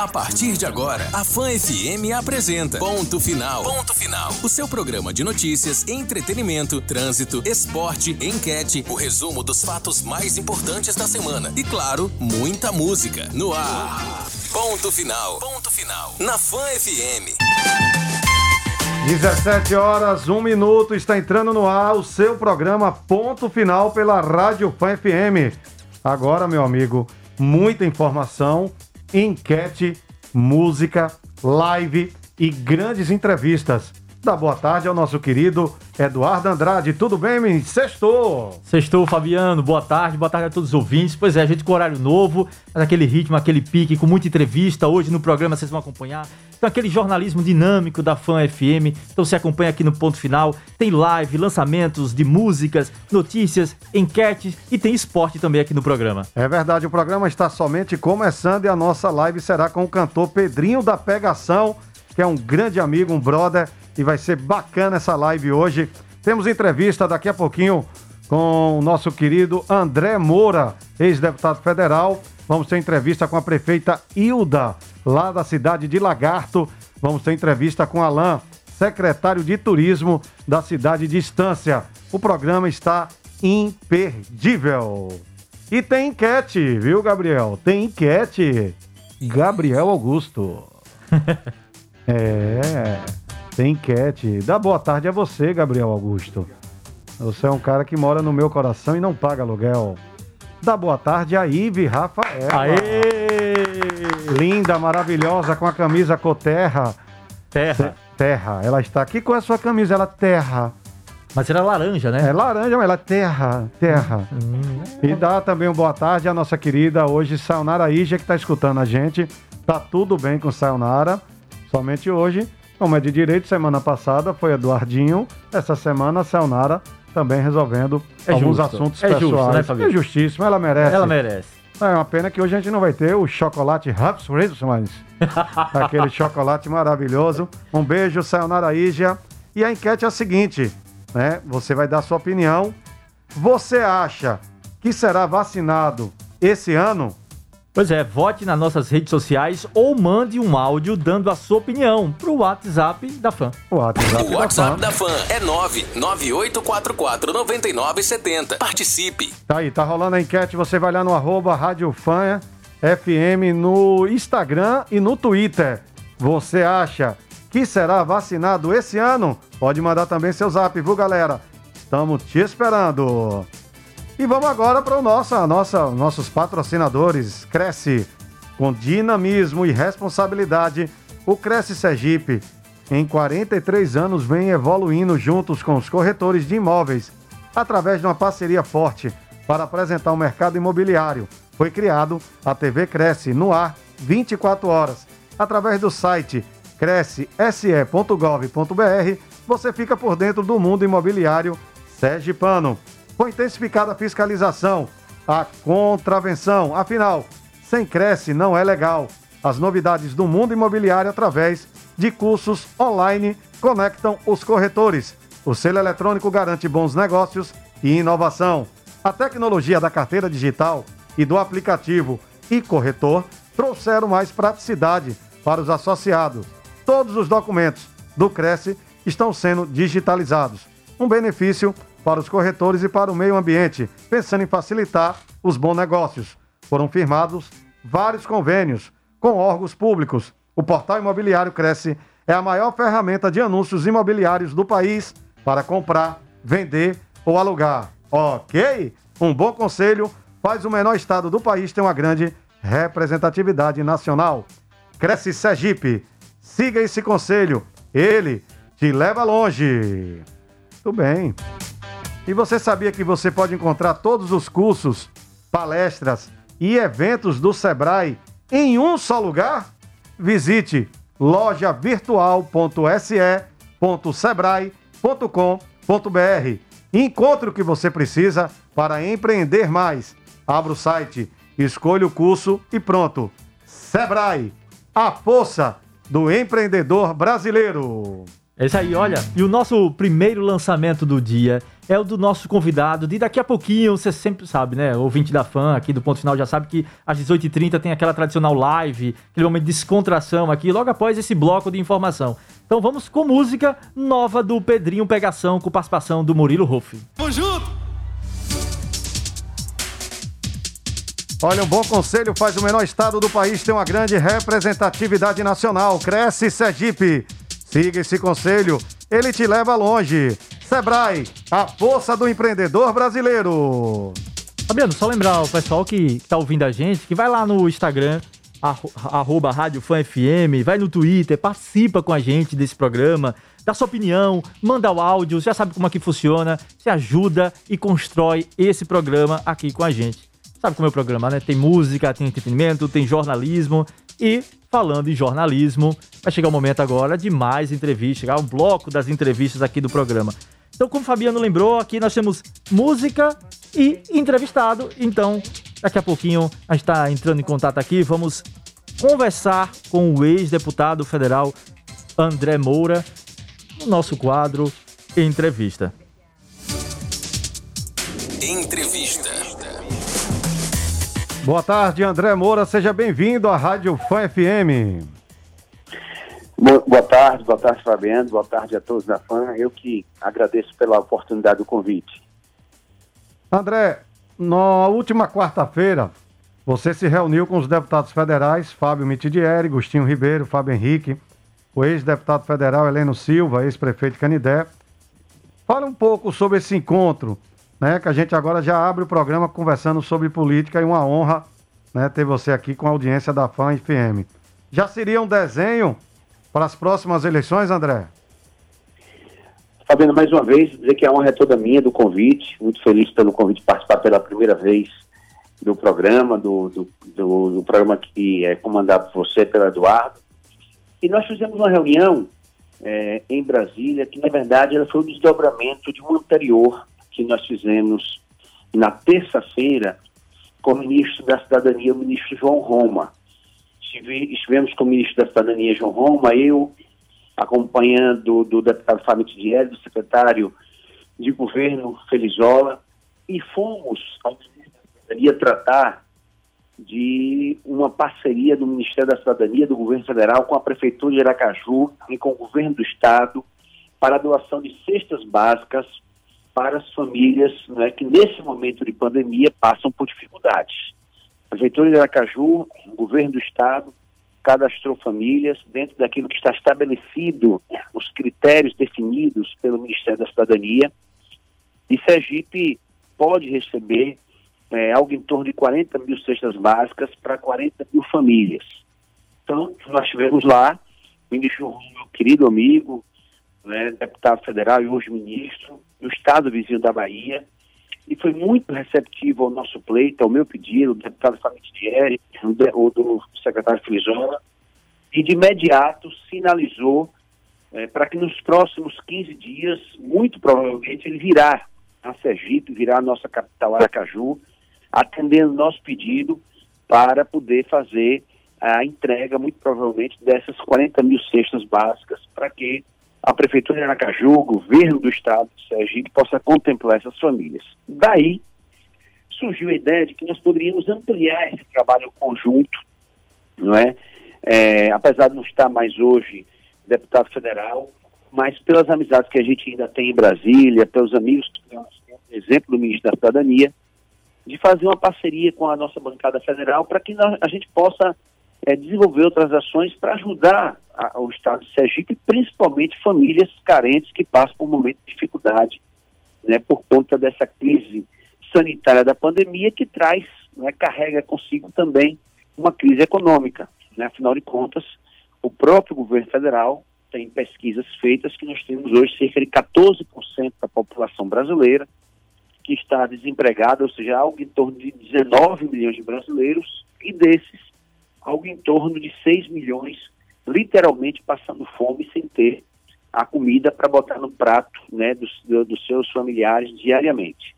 A partir de agora, a Fã FM apresenta Ponto Final. Ponto Final. O seu programa de notícias, entretenimento, trânsito, esporte, enquete, o resumo dos fatos mais importantes da semana e, claro, muita música. No ar. Ponto Final. Ponto Final. Na Fã FM. 17 horas, 1 minuto, está entrando no ar o seu programa Ponto Final pela Rádio Fã FM. Agora, meu amigo, muita informação, enquete, música, live e grandes entrevistas. Dá boa tarde ao nosso querido Eduardo Andrade. Tudo bem, menino? Sextou! Sextou, Fabiano. Boa tarde, boa tarde a todos os ouvintes. Pois é, a gente com horário novo, aquele ritmo, aquele pique, com muita entrevista. Hoje no programa vocês vão acompanhar. Então, aquele jornalismo dinâmico da Fã FM. Então, você acompanha aqui no ponto final. Tem live, lançamentos de músicas, notícias, enquetes e tem esporte também aqui no programa. É verdade, o programa está somente começando e a nossa live será com o cantor Pedrinho da Pegação, que é um grande amigo, um brother e vai ser bacana essa live hoje. Temos entrevista daqui a pouquinho com o nosso querido André Moura, ex-deputado federal. Vamos ter entrevista com a prefeita Hilda, lá da cidade de Lagarto. Vamos ter entrevista com Alain, secretário de turismo da cidade de Estância. O programa está imperdível. E tem enquete, viu, Gabriel? Tem enquete. Gabriel Augusto. é. Tem enquete. Dá boa tarde a você, Gabriel Augusto. Você é um cara que mora no meu coração e não paga aluguel. Dá boa tarde a Ive Rafael. Aê! Linda, maravilhosa, com a camisa Coterra. Terra. Terra. Ela está aqui com a sua camisa, ela terra. Mas era laranja, né? É laranja, mas ela é terra, terra. Hum. E dá também uma boa tarde à nossa querida hoje, Sayonara Ija, que está escutando a gente. Tá tudo bem com Sayonara. Somente hoje como é de direito, semana passada foi Eduardinho, essa semana a Sayonara também resolvendo É alguns justo. assuntos É justo, pessoais. né, Fabio? é justíssimo, ela merece. Ela merece. É uma pena que hoje a gente não vai ter o chocolate Raps Christmas. Aquele chocolate maravilhoso. Um beijo, Sayonara Ija. E a enquete é a seguinte, né? Você vai dar sua opinião. Você acha que será vacinado esse ano? Pois é, vote nas nossas redes sociais ou mande um áudio dando a sua opinião pro WhatsApp da fã. O WhatsApp, O da WhatsApp Fã. da Fã é 998449970. Participe. Tá aí, tá rolando a enquete. Você vai lá no arroba Rádio Fã FM no Instagram e no Twitter. Você acha que será vacinado esse ano? Pode mandar também seu zap, viu, galera? Estamos te esperando. E vamos agora para o nosso, a nossa, nossos patrocinadores. Cresce com dinamismo e responsabilidade. O Cresce Sergipe, em 43 anos, vem evoluindo juntos com os corretores de imóveis, através de uma parceria forte para apresentar o mercado imobiliário. Foi criado a TV Cresce no ar 24 horas. Através do site cresce.se.gov.br, você fica por dentro do mundo imobiliário sergipano. Com intensificada fiscalização, a contravenção. Afinal, sem Cresce não é legal. As novidades do mundo imobiliário através de cursos online conectam os corretores. O selo eletrônico garante bons negócios e inovação. A tecnologia da carteira digital e do aplicativo e corretor trouxeram mais praticidade para os associados. Todos os documentos do Cresce estão sendo digitalizados. Um benefício para os corretores e para o meio ambiente, pensando em facilitar os bons negócios. Foram firmados vários convênios com órgãos públicos. O portal imobiliário Cresce é a maior ferramenta de anúncios imobiliários do país para comprar, vender ou alugar. Ok? Um bom conselho faz o menor estado do país ter uma grande representatividade nacional. Cresce Sergipe. Siga esse conselho. Ele te leva longe. Tudo bem. E você sabia que você pode encontrar todos os cursos, palestras e eventos do Sebrae em um só lugar? Visite lojavirtual.se.sebrae.com.br e encontre o que você precisa para empreender mais. Abra o site, escolha o curso e pronto. Sebrae, a força do empreendedor brasileiro. É isso aí, olha. E o nosso primeiro lançamento do dia é o do nosso convidado. De daqui a pouquinho, você sempre sabe, né? Ouvinte da fã aqui do Ponto Final já sabe que às 18h30 tem aquela tradicional live, aquele momento de descontração aqui, logo após esse bloco de informação. Então vamos com música nova do Pedrinho Pegação, com participação do Murilo Ruff. Vamos junto! Olha, um bom conselho faz o menor estado do país ter uma grande representatividade nacional. Cresce Sergipe. Siga esse conselho, ele te leva longe. Sebrae, a força do empreendedor brasileiro. Fabiano, só lembrar o pessoal que está ouvindo a gente, que vai lá no Instagram, arroba Rádio Fã FM, vai no Twitter, participa com a gente desse programa, dá sua opinião, manda o áudio, já sabe como é que funciona, se ajuda e constrói esse programa aqui com a gente. Sabe como é o programa, né? Tem música, tem entretenimento, tem jornalismo e falando em jornalismo, vai chegar o momento agora de mais entrevistas, chegar um bloco das entrevistas aqui do programa. Então, como o Fabiano lembrou, aqui nós temos música e entrevistado. Então, daqui a pouquinho a gente está entrando em contato aqui, vamos conversar com o ex-deputado federal André Moura no nosso quadro Entrevista. Entrevista. Boa tarde, André Moura. Seja bem-vindo à Rádio Fã FM. Boa tarde, boa tarde, Fabiano. Boa tarde a todos da Fã. Eu que agradeço pela oportunidade do convite. André, na última quarta-feira, você se reuniu com os deputados federais Fábio Mitidieri, Gustinho Ribeiro, Fábio Henrique, o ex-deputado federal Heleno Silva, ex-prefeito Canidé. Fala um pouco sobre esse encontro né? Que a gente agora já abre o programa conversando sobre política e uma honra né, ter você aqui com a audiência da FAM FM. Já seria um desenho para as próximas eleições, André? Fabiano, mais uma vez, dizer que a honra é toda minha do convite. Muito feliz pelo convite de participar pela primeira vez do programa, do, do, do, do programa que é comandado por você, pelo Eduardo. E nós fizemos uma reunião é, em Brasília, que na verdade ela foi um desdobramento de uma anterior, que nós fizemos na terça-feira com o ministro da Cidadania, o ministro João Roma. Estivemos com o ministro da Cidadania, João Roma, eu, acompanhando do deputado Fábio Tidieri, do secretário de governo Felizola, e fomos ao Ministério da Cidadania tratar de uma parceria do Ministério da Cidadania, do governo federal, com a Prefeitura de Aracaju e com o governo do Estado, para a doação de cestas básicas para as famílias né, que nesse momento de pandemia passam por dificuldades. A Prefeitura de Aracaju, o governo do estado, cadastrou famílias dentro daquilo que está estabelecido, os critérios definidos pelo Ministério da Cidadania, e Sergipe pode receber é, algo em torno de 40 mil cestas básicas para 40 mil famílias. Então, nós tivemos lá o ministro, meu querido amigo, né, deputado federal e hoje ministro, no estado vizinho da Bahia, e foi muito receptivo ao nosso pleito, ao meu pedido, do deputado Fábio Thierry, ou do secretário Frizola, e de imediato sinalizou é, para que nos próximos 15 dias, muito provavelmente, ele virá a Sergipe, virá a nossa capital Aracaju, atendendo nosso pedido para poder fazer a entrega, muito provavelmente, dessas 40 mil cestas básicas, para que a Prefeitura de Aracaju, o governo do Estado Sergipe, possa contemplar essas famílias. Daí surgiu a ideia de que nós poderíamos ampliar esse trabalho conjunto, não é? é apesar de não estar mais hoje deputado federal, mas pelas amizades que a gente ainda tem em Brasília, pelos amigos que nós temos, exemplo do ministro da Cidadania, de fazer uma parceria com a nossa bancada federal para que nós, a gente possa é, desenvolver outras ações para ajudar a, o Estado de Sergipe, principalmente famílias carentes que passam por um momento de dificuldade, né, por conta dessa crise sanitária da pandemia que traz, né, carrega consigo também uma crise econômica. Né? Afinal de contas, o próprio governo federal tem pesquisas feitas que nós temos hoje cerca de 14% da população brasileira que está desempregada, ou seja, algo em torno de 19 milhões de brasileiros, e desses, algo em torno de 6 milhões literalmente passando fome sem ter a comida para botar no prato né, dos, dos seus familiares diariamente.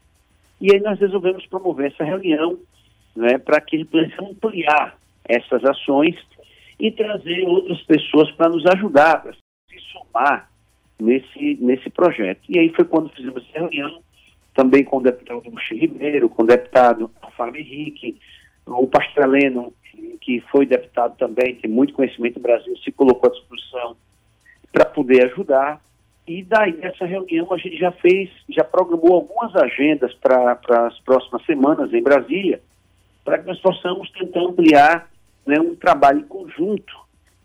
E aí nós resolvemos promover essa reunião né, para que ele pudesse ampliar essas ações e trazer outras pessoas para nos ajudar, para se somar nesse, nesse projeto. E aí foi quando fizemos essa reunião, também com o deputado Buxi Ribeiro, com o deputado Fábio Henrique, o Pastreleno, que foi deputado também, tem muito conhecimento no Brasil, se colocou à disposição para poder ajudar. E daí, nessa reunião, a gente já fez, já programou algumas agendas para as próximas semanas em Brasília, para que nós possamos tentar ampliar né, um trabalho em conjunto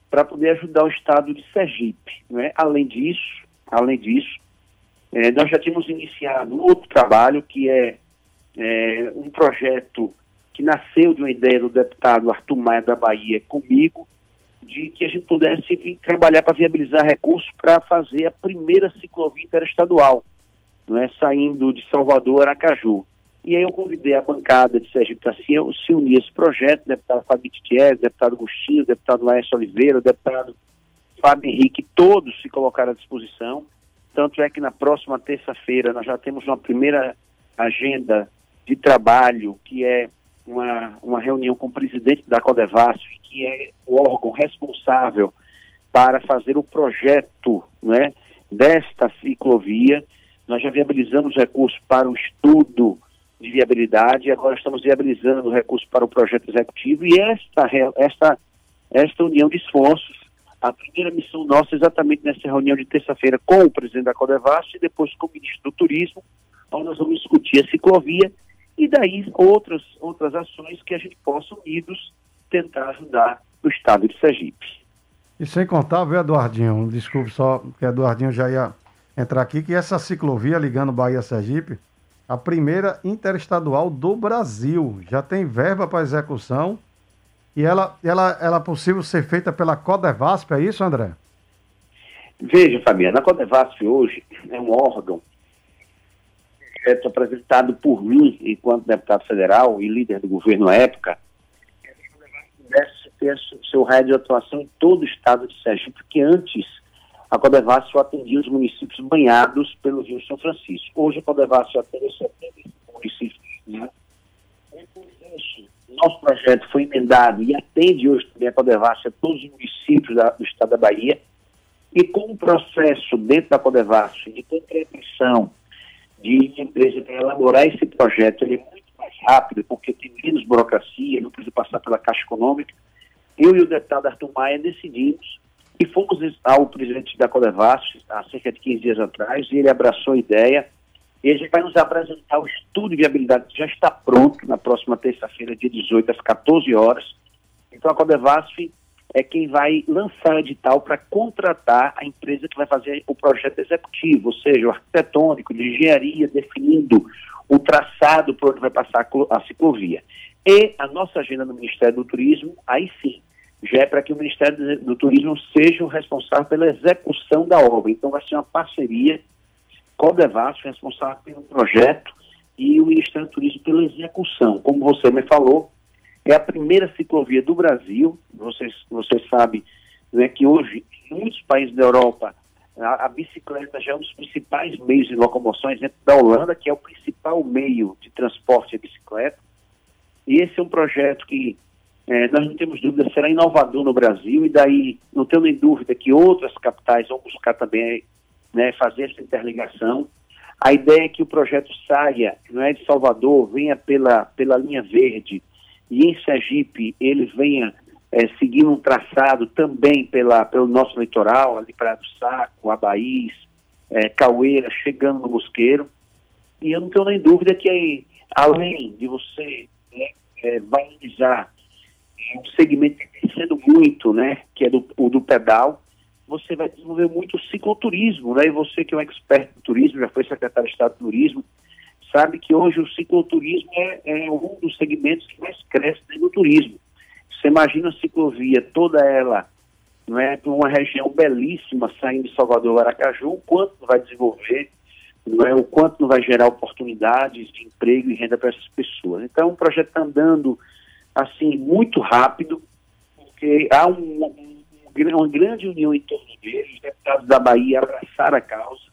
para poder ajudar o estado de Sergipe. Né? Além disso, além disso, é, nós já tínhamos iniciado outro trabalho que é, é, um projeto que nasceu de uma ideia do deputado Arthur Maia da Bahia comigo, de que a gente pudesse vir trabalhar para viabilizar recursos para fazer a primeira ciclovia interestadual, não é, saindo de Salvador a Aracaju. E aí eu convidei a bancada de Sergipe para se, unir a esse projeto, deputado Fabio Titier, deputado Agostinho, deputado Laércio Oliveira, deputado Fábio Henrique, todos se colocaram à disposição. Tanto é que na próxima terça-feira nós já temos uma primeira agenda de trabalho, que é uma, uma reunião com o presidente da Codevasf, que é o órgão responsável para fazer o projeto né, desta ciclovia. Nós já viabilizamos recursos para o estudo de viabilidade agora estamos viabilizando recursos para o projeto executivo e esta, esta, esta união de esforços, a primeira missão nossa é exatamente nessa reunião de terça-feira com o presidente da Codevasf e depois com o ministro do Turismo, onde nós vamos discutir a ciclovia e daí outras, outras ações que a gente possa, unidos, tentar ajudar o estado de Sergipe. E sem contar, viu, Eduardinho, desculpe só, que Eduardinho já ia entrar aqui, que essa ciclovia ligando Bahia a Sergipe, a primeira interestadual do Brasil, já tem verba para execução e ela, ela, ela é possível ser feita pela Codevasp, é isso, André? Veja, Fabiana, a Codevasp hoje é um órgão projeto apresentado por mim, enquanto deputado federal e líder do governo à época, pudesse ter seu raio de atuação em todo o estado de Sergipe, porque antes a Codevasf só atendia os municípios banhados pelo Rio São Francisco. Hoje a Codevasf só atende 75 municípios. Né? Nosso projeto foi emendado e atende hoje também a Codevasf a todos os municípios da, do estado da Bahia. E com o processo dentro da Codevasf de concretização de empresa para elaborar esse projeto ele é muito mais rápido, porque tem menos burocracia, não precisa passar pela Caixa Econômica. Eu e o deputado Arthur Maia decidimos e fomos ao presidente da Codevasf há cerca de 15 dias atrás, e ele abraçou a ideia. E a gente vai nos apresentar o estudo de viabilidade que já está pronto na próxima terça-feira, dia 18, às 14 horas. Então a Codevasf é quem vai lançar o edital para contratar a empresa que vai fazer o projeto executivo, ou seja, o arquitetônico, de engenharia, definindo o traçado por onde vai passar a ciclovia. E a nossa agenda no Ministério do Turismo, aí sim, já é para que o Ministério do Turismo seja o responsável pela execução da obra. Então vai ser uma parceria com o Devasf, responsável pelo projeto, e o Ministério do Turismo pela execução. Como você me falou, é a primeira ciclovia do Brasil. Vocês, vocês sabem né, que hoje, em muitos países da Europa, a, a, bicicleta já é um dos principais meios de locomoção, exemplo da Holanda, que é o principal meio de transporte de bicicleta. E esse é um projeto que é, nós não temos dúvida, será inovador no Brasil, e daí não tenho nem dúvida que outras capitais vão buscar também né, fazer essa interligação. A ideia é que o projeto saia, não é de Salvador, venha pela, pela linha verde, e em Sergipe ele venha é, seguindo um traçado também pela, pelo nosso litoral, ali para do Saco, Abaís, é, Caueira, chegando no Mosqueiro. E eu não tenho nem dúvida que aí, além de você né, é, valorizar um segmento que está crescendo muito, né, que é do, o do pedal, você vai desenvolver muito o cicloturismo, né? E você que é um expert em turismo, já foi secretário de Estado de Turismo, sabe que hoje o cicloturismo é, é um dos segmentos que mais cresce no turismo. Você imagina a ciclovia, toda ela, não é, uma região belíssima saindo de Salvador Aracaju, o quanto vai desenvolver, não é, o quanto não vai gerar oportunidades de emprego e renda para essas pessoas. Então, o projeto está andando assim muito rápido, porque há um, um, uma grande união em torno dele, os deputados da Bahia abraçaram a causa,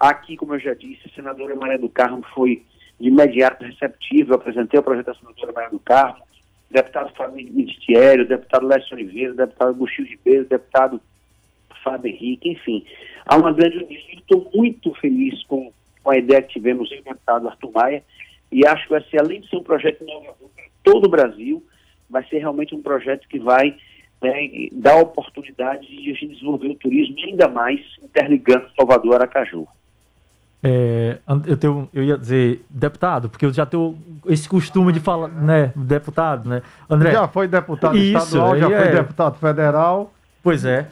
Aqui, como eu já disse, a senadora Maria do Carmo foi de imediato receptiva, eu apresentei o projeto da senadora Maria do Carmo, deputado Fábio Ministério, deputado Lécio Oliveira, deputado Agostinho Ribeiro, o deputado Fábio Henrique, enfim. há uma grande união. Estou muito feliz com, com a ideia que tivemos em deputado Arthur Maia e acho que vai ser, além de ser um projeto inovador para todo o Brasil, vai ser realmente um projeto que vai né, dar oportunidade de a gente desenvolver o turismo ainda mais interligando Salvador Aracaju. É, eu, tenho, eu ia dizer deputado, porque eu já tenho esse costume de falar, né, deputado, né? André. Já foi deputado Isso, estadual, já é... foi deputado federal. Pois é.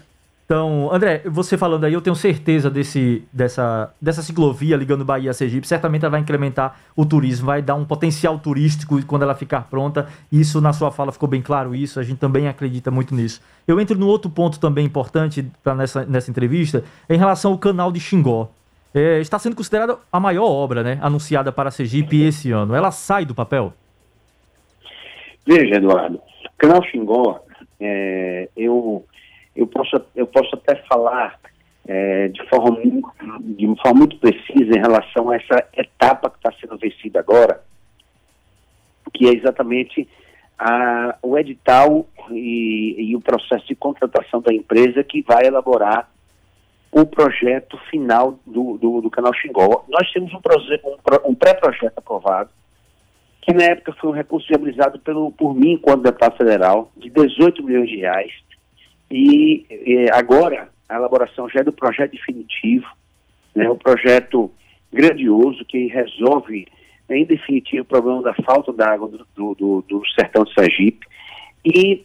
Então, André, você falando aí, eu tenho certeza desse, dessa, dessa ciclovia ligando Bahia a Sergipe, certamente ela vai incrementar o turismo, vai dar um potencial turístico quando ela ficar pronta. Isso na sua fala ficou bem claro isso, a gente também acredita muito nisso. Eu entro no outro ponto também importante nessa, nessa entrevista, em relação ao canal de Xingó. É, está sendo considerada a maior obra né, anunciada para Sergipe esse ano. Ela sai do papel? Veja, Eduardo, canal Xingó, é, eu eu posso, eu posso até falar é, de, forma, de forma muito precisa em relação a essa etapa que está sendo vencida agora, que é exatamente a, o edital e, e, o processo de contratação da empresa que vai elaborar o projeto final do, do, do canal Xingó. Nós temos um, um, um pré-projeto aprovado, que na época foi um recurso viabilizado pelo, por mim, enquanto deputado federal, de 18 milhões de reais, e, agora a elaboração já é do projeto definitivo, né, um projeto grandioso que resolve em definitivo o problema da falta d'água do, do, do, sertão de Sergipe e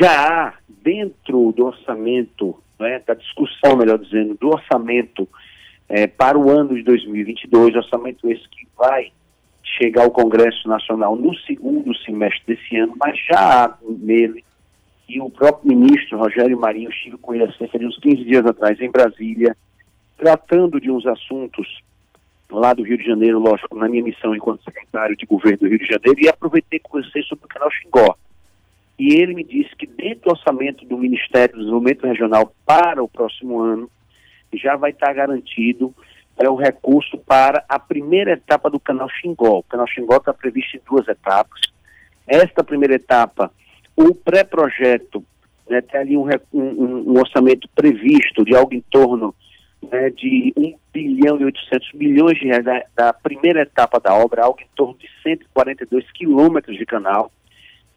já há dentro do orçamento, né, da discussão, melhor dizendo, do orçamento é, para o ano de 2022, orçamento esse que vai chegar ao Congresso Nacional no segundo semestre desse ano, mas já há nele e o próprio ministro Rogério Marinho estive com ele há cerca de uns 15 dias atrás em Brasília, tratando de uns assuntos lá do Rio de Janeiro, lógico, na minha missão enquanto secretário de governo do Rio de Janeiro, e aproveitei com vocês sobre o canal Xingó. E ele me disse que dentro do orçamento do Ministério do Desenvolvimento Regional para o próximo ano, já vai estar garantido é, o recurso para a primeira etapa do canal Xingó. O canal Xingó está previsto em duas etapas. Esta primeira etapa o pré-projeto né, tem ali um, um, um, orçamento previsto de algo em torno né, de 1 bilhão e 800 milhões de reais da, da, primeira etapa da obra, algo em torno de 142 quilômetros de canal,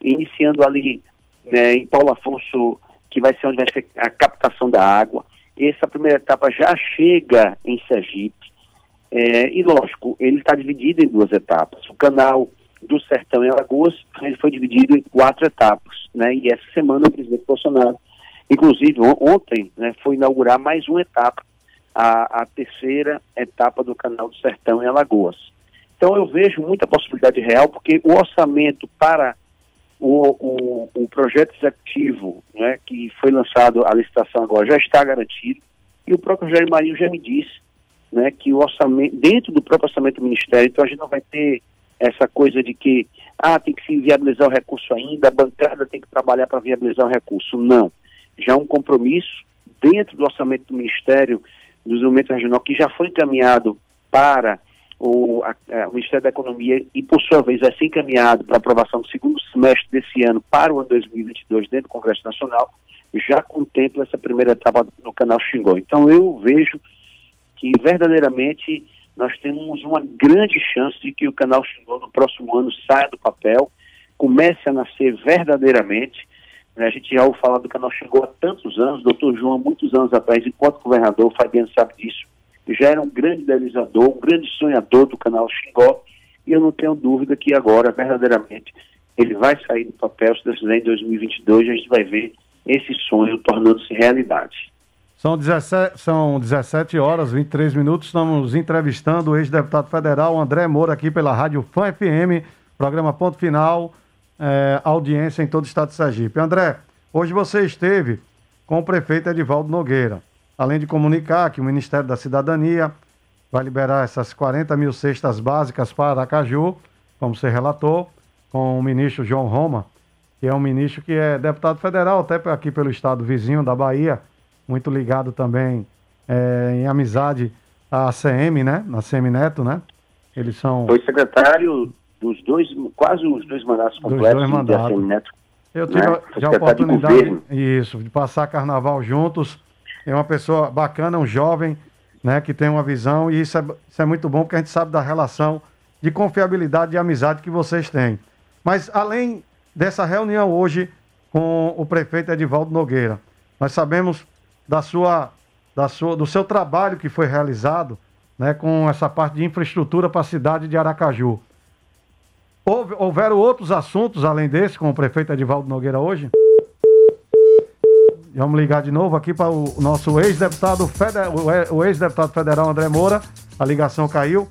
iniciando ali né, em Paulo Afonso, que vai ser onde vai ser a captação da água. Essa primeira etapa já chega em Sergipe, é, e lógico, ele está dividido em duas etapas. O canal do Sertão em Alagoas, ele foi dividido em quatro etapas, né? E essa semana o presidente Bolsonaro, inclusive ontem, né, foi inaugurar mais uma etapa, a, a terceira etapa do Canal do Sertão em Alagoas. Então eu vejo muita possibilidade real, porque o orçamento para o, o, o projeto executivo, né, que foi lançado a licitação agora, já está garantido, e o próprio Jair Marinho já me disse né, que o orçamento, dentro do próprio orçamento do Ministério, então a gente não vai ter essa coisa de que ah, tem que se viabilizar o recurso ainda, a bancada tem que trabalhar para viabilizar o recurso. Não. Já um compromisso dentro do orçamento do Ministério do Desenvolvimento Regional, que já foi encaminhado para o, a, a, o Ministério da Economia e, por sua vez, vai ser encaminhado para aprovação do segundo semestre desse ano para o ano 2022 dentro do Congresso Nacional, já contempla essa primeira etapa no canal Xingó. Então, eu vejo que verdadeiramente nós temos uma grande chance de que o canal Xingó no próximo ano saia do papel, comece a nascer verdadeiramente. A gente já ouviu falar do canal Xingó há tantos anos, doutor João, muitos anos atrás, enquanto governador, o Fabiano sabe disso, já era um grande idealizador, um grande sonhador do canal Xingó, e eu não tenho dúvida que agora, verdadeiramente, ele vai sair do papel, se Deus quiser, em 2022, a gente vai ver esse sonho tornando-se realidade. São 17, são 17 horas, 23 minutos. Estamos entrevistando o ex-deputado federal André Moura aqui pela Rádio Fã FM, programa Ponto Final, é, audiência em todo o estado de Sergipe. André, hoje você esteve com o prefeito Edivaldo Nogueira, além de comunicar que o Ministério da Cidadania vai liberar essas 40 mil cestas básicas para Aracaju, como você relatou, com o ministro João Roma, que é um ministro que é deputado federal, até aqui pelo estado vizinho da Bahia muito ligado também é, em amizade à CM, né? Na CM Neto, né? Eles são. Foi secretário dos dois, quase os dois mandatos completos dois mandatos. da CM Neto. Eu tive né? a, a oportunidade, de isso, de passar carnaval juntos é uma pessoa bacana, um jovem, né, que tem uma visão, e isso é, isso é muito bom, porque a gente sabe da relação de confiabilidade e amizade que vocês têm. Mas além dessa reunião hoje com o prefeito Edivaldo Nogueira, nós sabemos da sua, da sua, do seu trabalho que foi realizado né, com essa parte de infraestrutura para a cidade de Aracaju. Houve, houveram outros assuntos além desse com o prefeito Edivaldo Nogueira hoje? Vamos ligar de novo aqui para o nosso ex-deputado federal, o ex-deputado federal André Moura. A ligação caiu.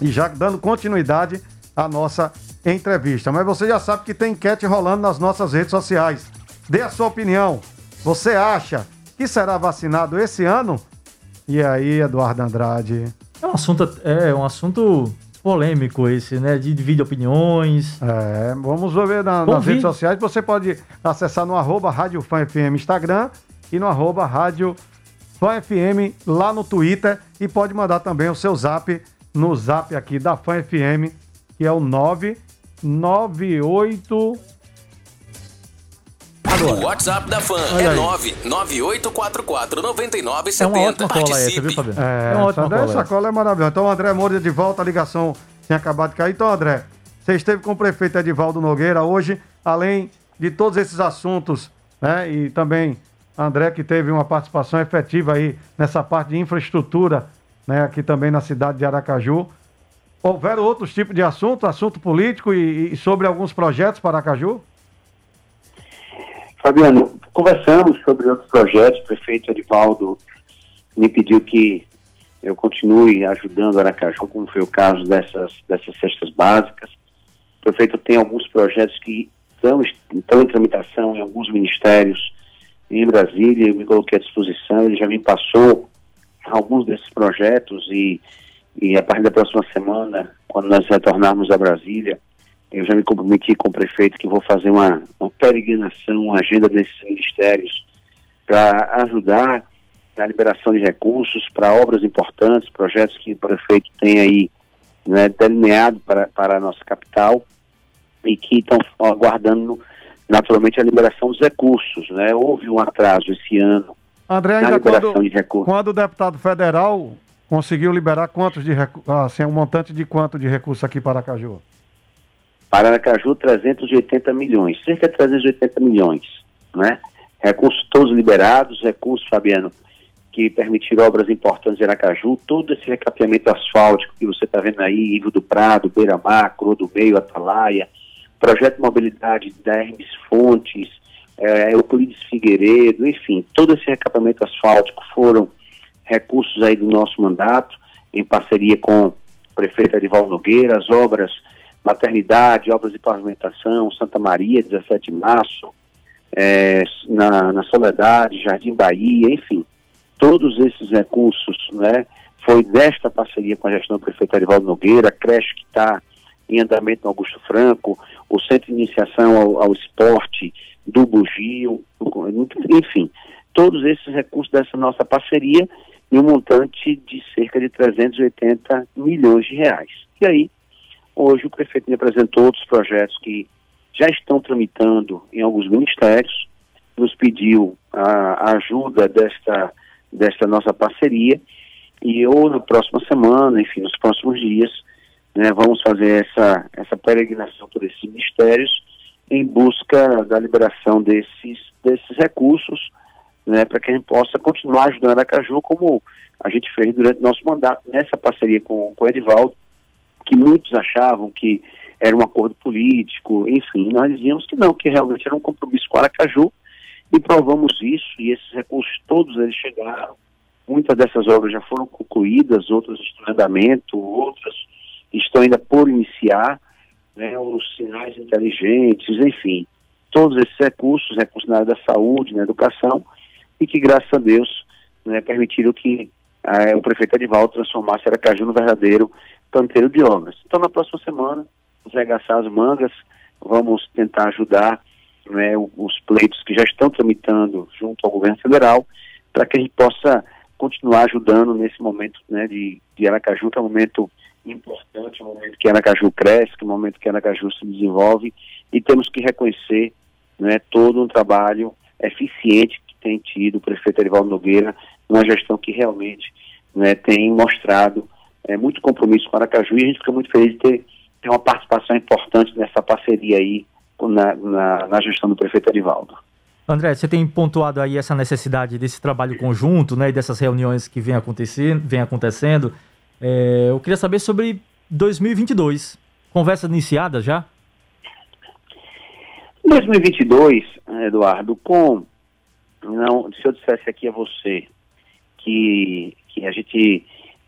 E já dando continuidade à nossa entrevista. Mas você já sabe que tem enquete rolando nas nossas redes sociais. Dê a sua opinião. Você acha que será vacinado esse ano? E aí, Eduardo Andrade? É um assunto, é um assunto polêmico esse, né? De divide opiniões. É, vamos ver na, nas redes sociais. Você pode acessar no arroba Rádio Fã FM Instagram e no arroba Rádio Fã FM lá no Twitter. E pode mandar também o seu zap no zap aqui da Fã FM, que é o 998 o WhatsApp da Fã Olha é 998449970. É uma ótima cola essa, viu, Fabiano? É, é uma ótima essa, cola. Essa cola é maravilhosa. Então, André Moura de volta, a ligação tinha acabado de cair. Então, André, você esteve com o prefeito Edivaldo Nogueira hoje, além de todos esses assuntos, né? E também André, que teve uma participação efetiva aí nessa parte de infraestrutura, né? Aqui também na cidade de Aracaju. Houveram outros tipos de assuntos, assunto político e, e sobre alguns projetos para Aracaju? Fabiano, conversamos sobre outros projetos. O prefeito Edivaldo me pediu que eu continue ajudando Aracaju, como foi o caso dessas, dessas cestas básicas. O prefeito tem alguns projetos que estão, estão em tramitação em alguns ministérios em Brasília. Eu me coloquei à disposição, ele já me passou alguns desses projetos e, e a partir da próxima semana, quando nós retornarmos a Brasília, eu já me comprometi com o prefeito que vou fazer uma, uma peregrinação, uma agenda desses ministérios para ajudar na liberação de recursos para obras importantes, projetos que o prefeito tem aí né, delineado para, para a nossa capital e que estão aguardando naturalmente a liberação dos recursos. Né? Houve um atraso esse ano André, na liberação quando, de recursos. Quando o deputado federal conseguiu liberar quantos de assim, um montante de quanto de recursos aqui para Aracaju? Aracaju, 380 milhões, cerca de 380 milhões, né? Recursos todos liberados, recursos, Fabiano, que permitiram obras importantes em Aracaju, todo esse recapeamento asfáltico que você está vendo aí, Ivo do Prado, Beira Mar, Cro do Meio, Atalaia, projeto de mobilidade da Hermes Fontes, é, Euclides Figueiredo, enfim, todo esse recapeamento asfáltico foram recursos aí do nosso mandato, em parceria com o prefeito Edivaldo Nogueira, as obras maternidade, obras de pavimentação, Santa Maria, 17 de março, é, na, na Soledade, Jardim Bahia, enfim, todos esses recursos, né, foi desta parceria com a gestão do prefeito Arivaldo Nogueira, a creche que está em andamento no Augusto Franco, o Centro de Iniciação ao, ao Esporte do Bugio, enfim, todos esses recursos dessa nossa parceria em um montante de cerca de 380 milhões de reais. E aí, Hoje o prefeito me apresentou outros projetos que já estão tramitando em alguns ministérios, nos pediu a, ajuda desta, desta nossa parceria e ou na próxima semana, enfim, nos próximos dias, né, vamos fazer essa, essa peregrinação por esses ministérios em busca da liberação desses, desses recursos, né, para que a gente possa continuar ajudando a Caju como a gente fez durante nosso mandato, nessa parceria com, com o Edivaldo, que muitos achavam que era um acordo político, enfim, nós dizíamos que não, que realmente era um compromisso com Aracaju e provamos isso e esses recursos todos eles chegaram. Muitas dessas obras já foram concluídas, outras estão em andamento, outras estão ainda por iniciar, né, os sinais inteligentes, enfim, todos esses recursos, recursos na área da saúde, na educação, e que graças a Deus né, permitiram que eh, o prefeito Edivaldo transformasse Aracaju no verdadeiro canteiro de obras. Então, na próxima semana, vamos arregaçar as mangas, vamos tentar ajudar né, os pleitos que já estão tramitando junto ao governo federal, para que a gente possa continuar ajudando nesse momento né, de, de Aracaju, que é um momento importante, um momento que Aracaju cresce, é um momento que Aracaju se desenvolve, e temos que reconhecer né, todo um trabalho eficiente que tem tido o prefeito Erivaldo Nogueira, uma gestão que realmente né, tem mostrado é, muito compromisso com Aracaju e a gente fica muito feliz de ter, ter uma participação importante nessa parceria aí na, na, na gestão do prefeito Erivaldo. André, você tem pontuado aí essa necessidade desse trabalho conjunto, né, e dessas reuniões que vem acontecendo, vem acontecendo. É, eu queria saber sobre 2022. Conversa iniciada já? 2022, Eduardo, com não, se eu dissesse aqui a você que, que a gente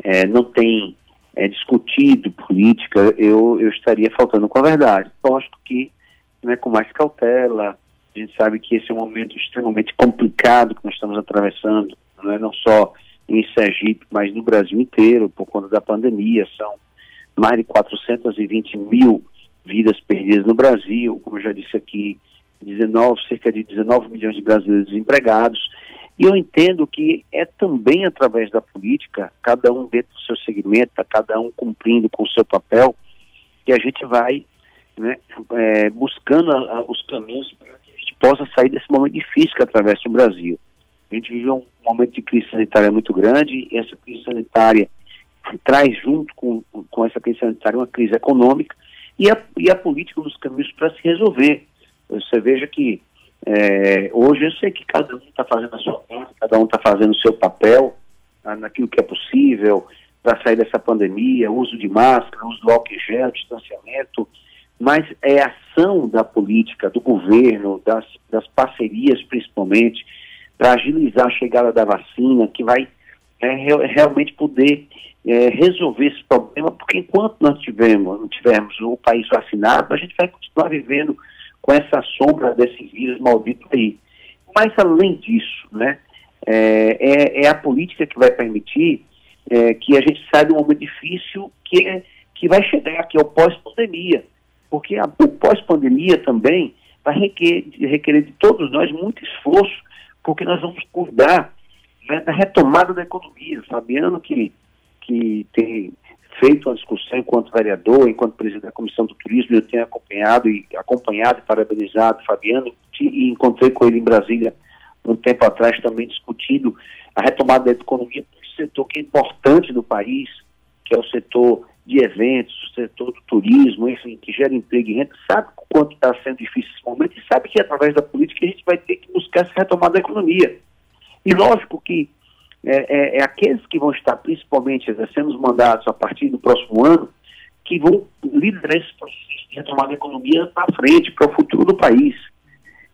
é, não tem é, discutido política, eu, eu estaria faltando com a verdade. Posto que, né, com mais cautela, a gente sabe que esse é um momento extremamente complicado que nós estamos atravessando, não é não só em Sergipe, mas no Brasil inteiro, por conta da pandemia. São mais de 420 mil vidas perdidas no Brasil, como eu já disse aqui, 19, cerca de 19 milhões de brasileiros desempregados. E eu entendo que é também através da política, cada um dentro do seu segmento, cada um cumprindo com o seu papel, que a gente vai né, é, buscando a, a, os caminhos para que a gente possa sair desse momento difícil que atravessa o Brasil. A gente vive um momento de crise sanitária muito grande, e essa crise sanitária traz junto com, com essa crise sanitária uma crise econômica, e a, e a política nos caminhos para se resolver. Você veja que é, hoje eu sei que cada um está fazendo a sua parte, cada um está fazendo o seu papel tá, naquilo que é possível para sair dessa pandemia, uso de máscara, uso do álcool gel, distanciamento, mas é a ação da política, do governo, das, das parcerias principalmente, para agilizar a chegada da vacina, que vai é, realmente poder é, resolver esse problema, porque enquanto nós tivermos, não tivermos o país vacinado, a gente vai continuar vivendo com essa sombra desse vírus maldito aí. Mas além disso, né, é, é, é a política que vai permitir é, que a gente saia de um momento difícil que, é, que vai chegar, que é o pós-pandemia. Porque a, o pós-pandemia também vai requerer, requerer de todos nós muito esforço, porque nós vamos cuidar né, da retomada da economia. Fabiano, que, que tem feito uma discussão enquanto vereador, enquanto presidente da Comissão do Turismo, eu tenho acompanhado e acompanhado e parabenizado Fabiano e encontrei com ele em Brasília um tempo atrás também discutindo a retomada da economia, um setor que é importante no país, que é o setor de eventos, o setor do turismo, enfim, que gera emprego e renda, sabe o quanto está sendo difícil esse momento e sabe que através da política a gente vai ter que buscar essa retomada da economia. E lógico que é, é, é, aqueles que vão estar principalmente exercendo os mandatos a partir do próximo ano, que vão liderar esse processo de retomar a economia para frente, para o futuro do país.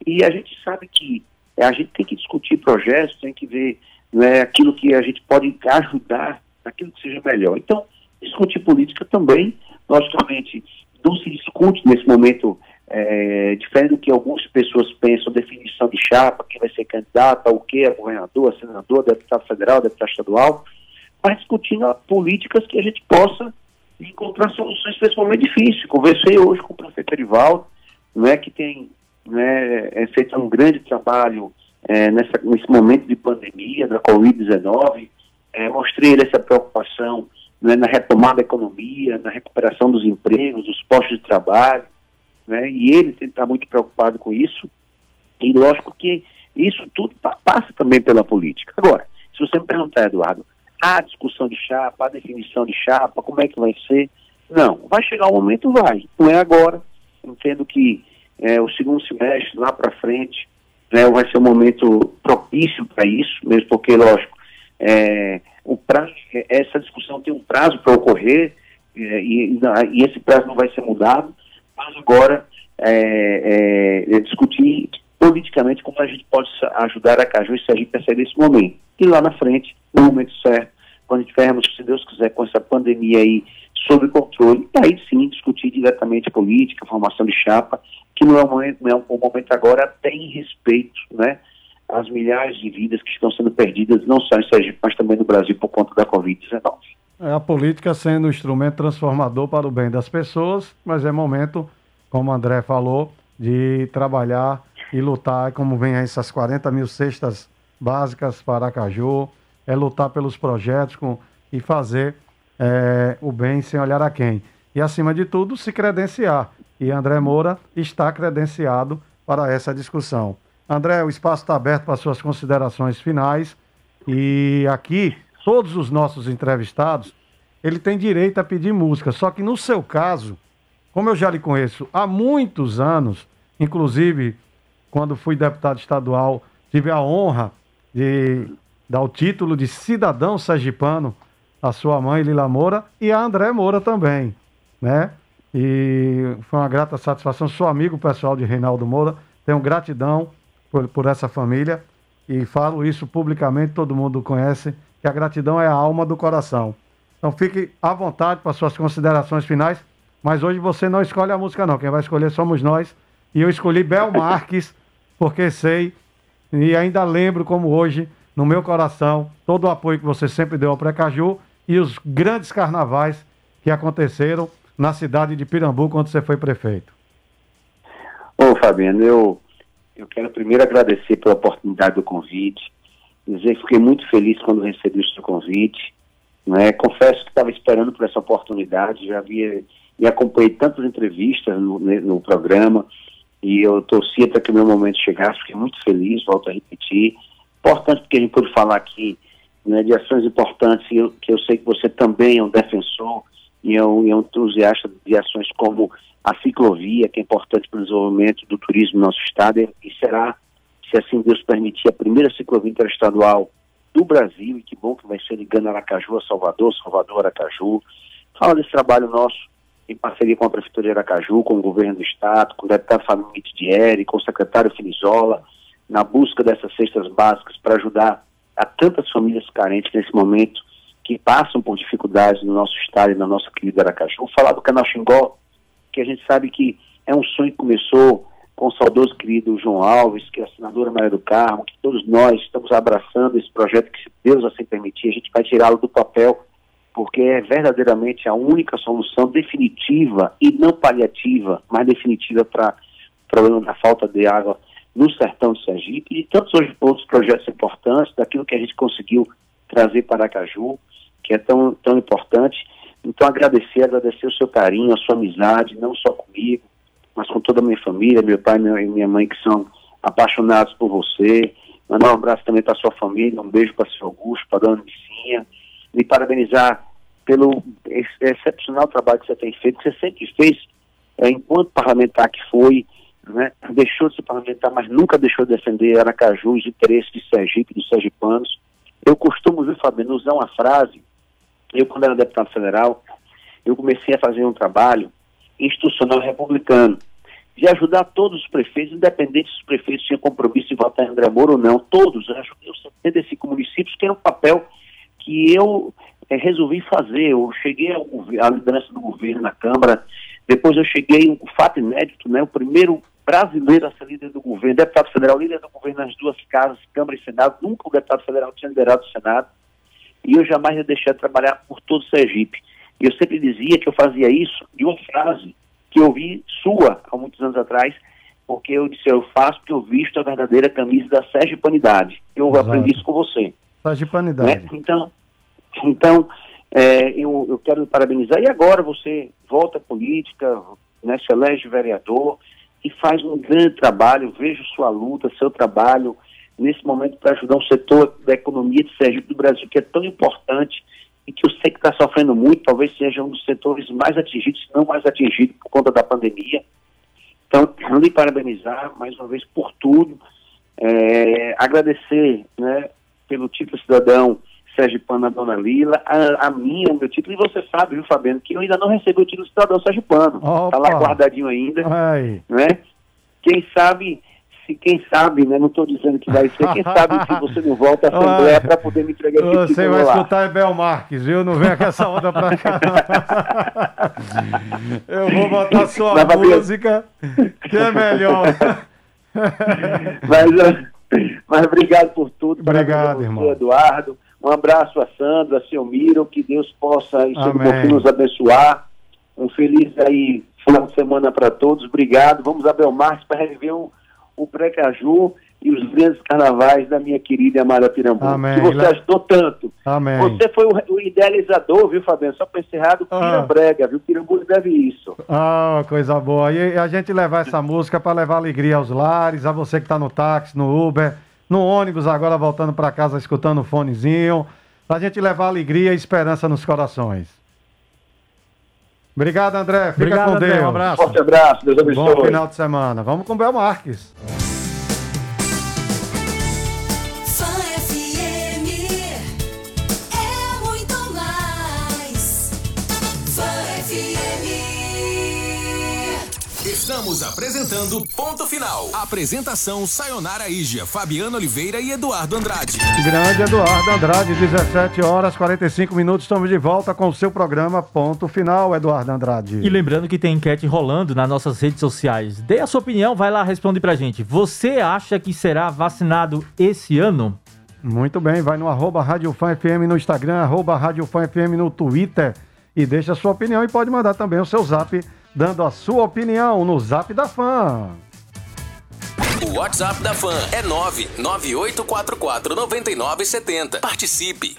E a gente sabe que é, a gente tem que discutir projetos, tem que ver né, aquilo que a gente pode ajudar, aquilo que seja melhor. Então, discutir política também, logicamente, não se discute nesse momento é, diferente do que algumas pessoas pensam, definição de chapa, quem vai ser candidato, o que é governador, senador, deputado federal, deputado estadual, mas discutindo políticas que a gente possa encontrar soluções para esse momento difícil. Conversei hoje com o prefeito Erivaldo, é que tem né, é, feito um grande trabalho é, nessa, nesse momento de pandemia, da Covid-19, é, mostrei essa preocupação né, na retomada da economia, na recuperação dos empregos, dos postos de trabalho, né? E ele está muito preocupado com isso. E lógico que isso tudo passa também pela política. Agora, se você me perguntar, Eduardo, a discussão de chapa, a definição de chapa, como é que vai ser? Não, vai chegar o momento, vai. Não é agora. Entendo que é, o segundo semestre, lá para frente, né, vai ser um momento propício para isso, mesmo porque, lógico, é, o prazo, essa discussão tem um prazo para ocorrer é, e, e, esse prazo não vai ser mudado mas agora é, é, é, discutir politicamente como a gente pode ajudar a Caju e Sergipe a sair desse momento. E lá na frente, no momento certo, quando tivermos, se Deus quiser, com essa pandemia aí sob controle, aí sim discutir diretamente política, formação de chapa, que não é o momento, não é o momento agora, tem respeito, né? As milhares de vidas que estão sendo perdidas, não só em Sergipe, mas também no Brasil por conta da Covid-19. É a política sendo um instrumento transformador para o bem das pessoas, mas é momento, como o André falou, de trabalhar e lutar, como vem essas 40 mil cestas básicas para Aracaju, é lutar pelos projetos com, e fazer é, o bem sem olhar a quem. E, acima de tudo, se credenciar. E André Moura está credenciado para essa discussão. André, o espaço está aberto para suas considerações finais. E aqui, todos os nossos entrevistados, ele tem direito a pedir música. Só que no seu caso, como eu já lhe conheço há muitos anos, inclusive quando fui deputado estadual, tive a honra de dar o título de cidadão sergipano à sua mãe Lila Moura e a André Moura também, né? E foi uma grata satisfação. Sou amigo pessoal de Reinaldo Moura, tenho gratidão por, por essa família e falo isso publicamente, todo mundo conhece, que a gratidão é a alma do coração. Então fique à vontade para suas considerações finais, mas hoje você não escolhe a música não, quem vai escolher somos nós. E eu escolhi Bel Marques, porque sei e ainda lembro como hoje, no meu coração, todo o apoio que você sempre deu ao Precaju e os grandes carnavais que aconteceram na cidade de Pirambu quando você foi prefeito. Ô Fabiano, eu, eu quero primeiro agradecer pela oportunidade do convite, dizer que fiquei muito feliz quando recebi o seu convite. Né? Confesso que estava esperando por essa oportunidade, já havia e acompanhei tantas entrevistas no, no programa e eu torcia para que o meu momento chegasse, fiquei muito feliz, volto a repetir. Importante porque a gente pôde falar aqui né, de ações importantes, que eu, que eu sei que você também é um defensor e é um, é um entusiasta de ações como a ciclovia, que é importante para o desenvolvimento do turismo no nosso estado, e será, se assim Deus permitir, a primeira ciclovia interestadual do Brasil, e que bom que vai ser ligando Aracaju a Salvador, Salvador Aracaju. Fala desse trabalho nosso em parceria com a Prefeitura de Aracaju, com o governo do estado, com o deputado Fábio Mitidieri, com o secretário Filizola, na busca dessas cestas básicas para ajudar a tantas famílias carentes nesse momento que passam por dificuldades no nosso estado e na nossa querida Aracaju. Falar do Canal Xingó, que a gente sabe que é um sonho que começou com o saudoso querido João Alves, que é a senadora Maria do Carmo, que todos nós estamos abraçando esse projeto que, se Deus assim permitir, a gente vai tirá-lo do papel, porque é verdadeiramente a única solução definitiva e não paliativa, mas definitiva para o problema da falta de água no sertão de Sergipe e tantos outros projetos importantes, daquilo que a gente conseguiu trazer para Aracaju, que é tão, tão importante. Então, agradecer, agradecer o seu carinho, a sua amizade, não só comigo, mas com toda a minha família, meu pai e minha mãe, que são apaixonados por você. Mandar um abraço também para sua família, um beijo para o seu Augusto, para a dona Licinha, e parabenizar pelo excepcional trabalho que você tem feito, que você sempre fez, é, enquanto parlamentar que foi, né, deixou de ser parlamentar, mas nunca deixou de defender Aracaju, os interesses de Sergipe, dos sergipanos. Eu costumo, viu, Fabiano, usar uma frase, eu quando era deputado federal, eu comecei a fazer um trabalho institucional republicano, de ajudar todos os prefeitos, independente se os prefeitos tinham compromisso em votar em André Moura ou não, todos, eu ajudei os 75 municípios, que era um papel que eu é, resolvi fazer. Eu cheguei ao, à liderança do governo na Câmara, depois eu cheguei, um fato inédito, né, o primeiro brasileiro a ser líder do governo, deputado federal, líder do governo nas duas casas, Câmara e Senado, nunca o deputado federal tinha liderado o Senado, e eu jamais ia deixar de trabalhar por todo o Sergipe. E eu sempre dizia que eu fazia isso de uma frase que eu vi sua há muitos anos atrás, porque eu disse, eu faço porque eu visto a verdadeira camisa da Sergipanidade. Eu Exato. aprendi isso com você. Sergipanidade. Né? Então, então é, eu, eu quero parabenizar. E agora você volta à política, né, se elege vereador e faz um grande trabalho. Vejo sua luta, seu trabalho nesse momento para ajudar um setor da economia de Sergipe do Brasil que é tão importante e que eu sei que está sofrendo muito, talvez seja um dos setores mais atingidos, se não mais atingido por conta da pandemia. Então, lhe parabenizar mais uma vez por tudo, é, agradecer né, pelo título cidadão Sérgio Pano, a Dona Lila, a, a minha, o meu título, e você sabe, viu, Fabiano, que eu ainda não recebi o título cidadão Sérgio Pano. Está lá guardadinho ainda. Ai. Né? Quem sabe, se quem sabe, né? Não estou dizendo que vai ser, quem sabe se você não volta à Assembleia para poder me entregar esse Você vai lá. escutar é Bel Marques, viu? Não vem com essa onda pra cá. eu vou botar sua Mas, música, que é melhor. mas, mas obrigado por tudo. Obrigado, irmão. Eduardo. Um abraço a Sandra, a seu Miro, que Deus possa nos abençoar. Um feliz aí final de semana para todos. Obrigado. Vamos a Belmarques para reviver um, o Precaju e os grandes carnavais da minha querida e amada Pirambu. Amém. Que você ajudou tanto. Amém. Você foi o, o idealizador, viu, Fabiano? Só para encerrar do Ah. Pirambrega, viu? Pirambu deve isso. Ah, coisa boa. E a gente levar essa música para levar alegria aos lares, a você que está no táxi, no Uber, no ônibus, agora voltando para casa escutando o fonezinho, para a gente levar alegria e esperança nos corações. Obrigado, André. Fica Obrigado, com André. Deus. Um abraço. Forte abraço, Deus abençoe. Bom final de semana. Vamos com o Bel Marques. Estamos apresentando Ponto Final. Apresentação Sayonara Ígia, Fabiano Oliveira e Eduardo Andrade. Grande Eduardo Andrade, 17 horas 45 minutos. Estamos de volta com o seu programa Ponto Final, Eduardo Andrade. E lembrando que tem enquete rolando nas nossas redes sociais. Dê a sua opinião, vai lá responde pra gente. Você acha que será vacinado esse ano? Muito bem, vai no arroba Rádio Fã FM no Instagram, arroba Rádio Fã FM no Twitter e deixa a sua opinião e pode mandar também o seu zap, dando a sua opinião no zap da fã. O WhatsApp da Fã é 998449970. Participe.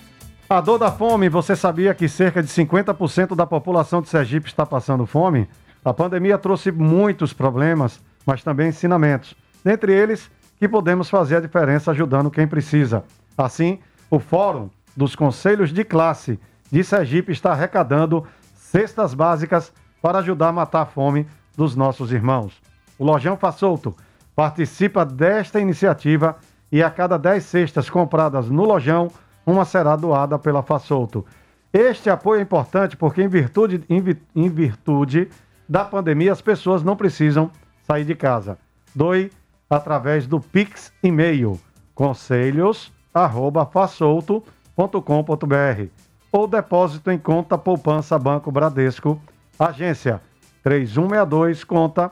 A dor da fome, você sabia que cerca de 50% da população de Sergipe está passando fome? A pandemia trouxe muitos problemas, mas também ensinamentos. Dentre eles, que podemos fazer a diferença ajudando quem precisa. Assim, o Fórum dos Conselhos de Classe de Sergipe está arrecadando cestas básicas para ajudar a matar a fome dos nossos irmãos. O Lojão Fasolto participa desta iniciativa e a cada 10 cestas compradas no Lojão, uma será doada pela Fasolto. Este apoio é importante porque, em virtude, em em virtude da pandemia, as pessoas não precisam sair de casa. Doe através do Pix e-mail conselhos@fasolto.com.br ou depósito em conta poupança Banco Bradesco, agência 3162 conta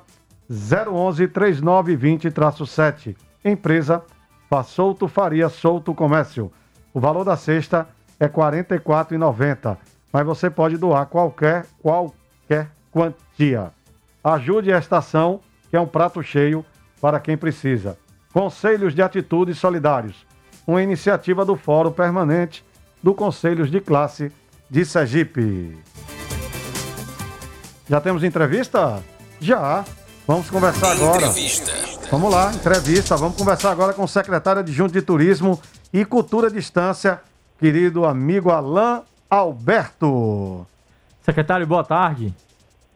011 3920-7. Empresa Fasolto Faria Solto Comércio. O valor da cesta é R$ 44,90, mas você pode doar qualquer qualquer quantia. Ajude esta ação, que é um prato cheio para quem precisa. Conselhos de Atitudes Solidários, uma iniciativa do Fórum Permanente do Conselhos de Classe de Sergipe. Já temos entrevista? Já. Vamos conversar agora. Entrevista. Vamos lá, entrevista. Vamos conversar agora com o secretário adjunto de Turismo e Cultura à Distância, querido amigo Alain Alberto. Secretário, boa tarde.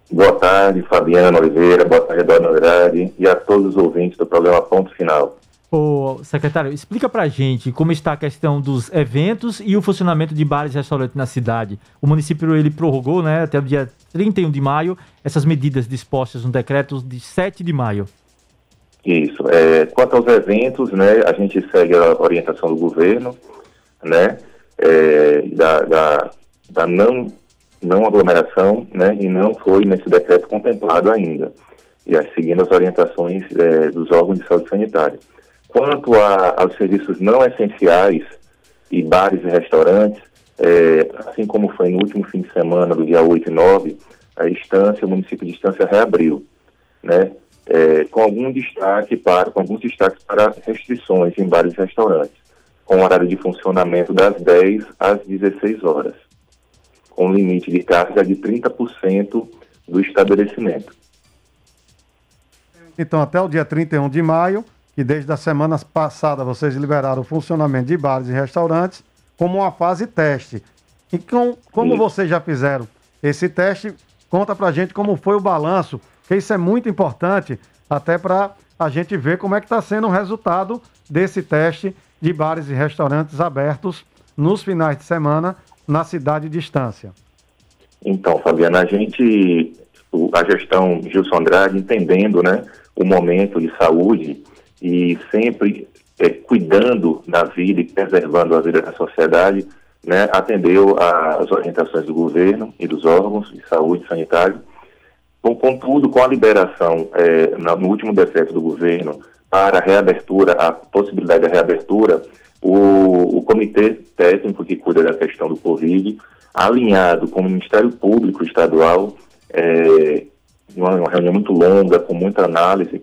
Boa tarde, Fabiano Oliveira, boa tarde, Eduardo Andrade e a todos os ouvintes do programa Ponto Final. Ô, secretário, explica pra gente como está a questão dos eventos e o funcionamento de bares e restaurantes na cidade. O município ele prorrogou, né, até o dia 31 de maio, essas medidas dispostas no decreto de 7 de maio. Isso. É, quanto aos eventos, né, a gente segue a orientação do governo, né, é, da, da, da não, não aglomeração, né, e não foi nesse decreto contemplado ainda, e aí, seguindo as orientações é, dos órgãos de saúde sanitária. Quanto a, aos serviços não essenciais e bares e restaurantes, é, assim como foi no último fim de semana, do dia 8 e 9, a Estância, o município de Estância reabriu, né? É, com algum destaque para, com alguns destaques para restrições em bares e restaurantes, com horário de funcionamento das 10 às 16 horas, com limite de carga de 30% do estabelecimento. Então, até o dia 31 de maio, que desde a semana passada vocês liberaram o funcionamento de bares e restaurantes como uma fase teste. E com, como Sim. vocês já fizeram esse teste, conta pra gente como foi o balanço, que isso é muito importante até para a gente ver como é que está sendo o resultado desse teste de bares e restaurantes abertos nos finais de semana na cidade de Estância. Então, Fabiana, a gente, a gestão Gilson Andrade, entendendo né, o momento de saúde e sempre eh, cuidando da vida e preservando a vida da sociedade, né, atendeu às orientações do governo e dos órgãos de saúde sanitário. Com- Contudo, com a liberação na- no último decreto do governo para a reabertura, a possibilidade da reabertura, o, o comitê técnico que cuida da questão do Covid, alinhado com o Ministério Público Estadual, uma, uma reunião muito longa, com muita análise,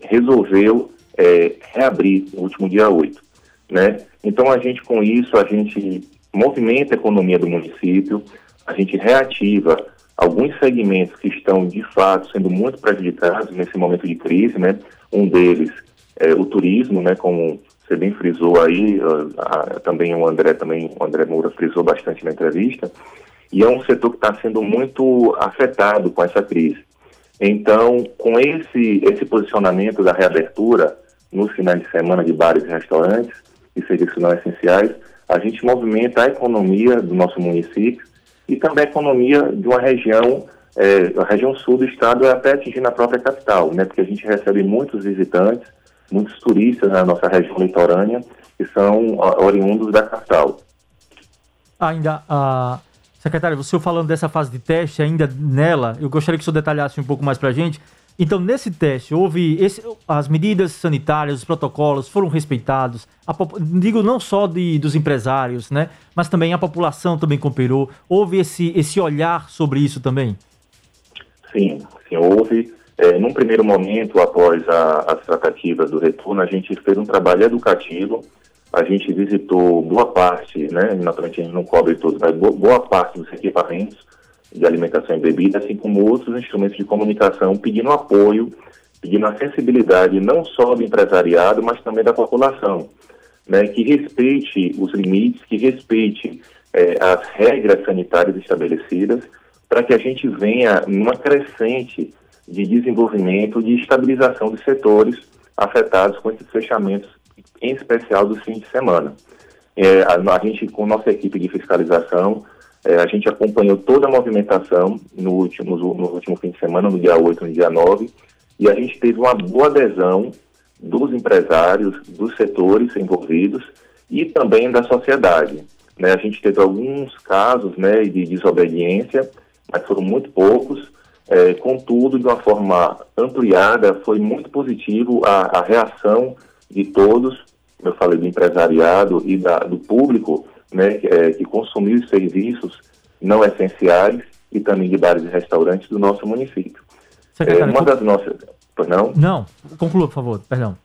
resolveu é, reabrir no último dia 8. Né? Então, a gente, com isso, a gente movimenta a economia do município, a gente reativa alguns segmentos que estão, de fato, sendo muito prejudicados nesse momento de crise, né? Um deles é o turismo, né? Como você bem frisou aí, uh, a, também o André, também o André Moura frisou bastante na entrevista, e é um setor que está sendo muito afetado com essa crise. Então, com esse, esse posicionamento da reabertura nos finais de semana de bares e restaurantes e serviços não essenciais, a gente movimenta a economia do nosso município e também a economia de uma região, é, a região sul do estado é até atingindo a própria capital, né? Porque a gente recebe muitos visitantes, muitos turistas na nossa região litorânea que são ó, oriundos da capital. Ainda, a secretário, você falando dessa fase de teste, ainda nela, eu gostaria que o senhor detalhasse um pouco mais para a gente. Então, nesse teste, houve esse, as medidas sanitárias, os protocolos foram respeitados. A, digo não só de, dos empresários, né? Mas também a população também cooperou. Houve esse, esse olhar sobre isso também? Sim, sim, houve. É, num primeiro momento, após a, as tratativas do retorno, a gente fez um trabalho educativo. A gente visitou boa parte, né? Naturalmente a gente não cobre todos, mas boa, parte dos equipamentos de alimentação e bebida, assim como outros instrumentos de comunicação, pedindo apoio, pedindo a sensibilidade não só do empresariado, mas também da população, né, que respeite os limites, que respeite é, as regras sanitárias estabelecidas, para que a gente venha numa crescente de desenvolvimento, de estabilização dos setores afetados com esses fechamentos, em especial dos fins de semana. É, a, a gente, com nossa equipe de fiscalização, é, a gente acompanhou toda a movimentação no último, no último fim de semana, no dia 8 no dia 9, e a gente teve uma boa adesão dos empresários, dos setores envolvidos e também da sociedade. Né? A gente teve alguns casos né, de desobediência, mas foram muito poucos. É, contudo, de uma forma ampliada, foi muito positivo a, a reação de todos, eu falei do empresariado e da, do público, né, é, que consumiu os serviços não essenciais e também de bares e restaurantes do nosso município. Secretário, é, uma das nossas... Pois não? Não, conclua, por favor, perdão.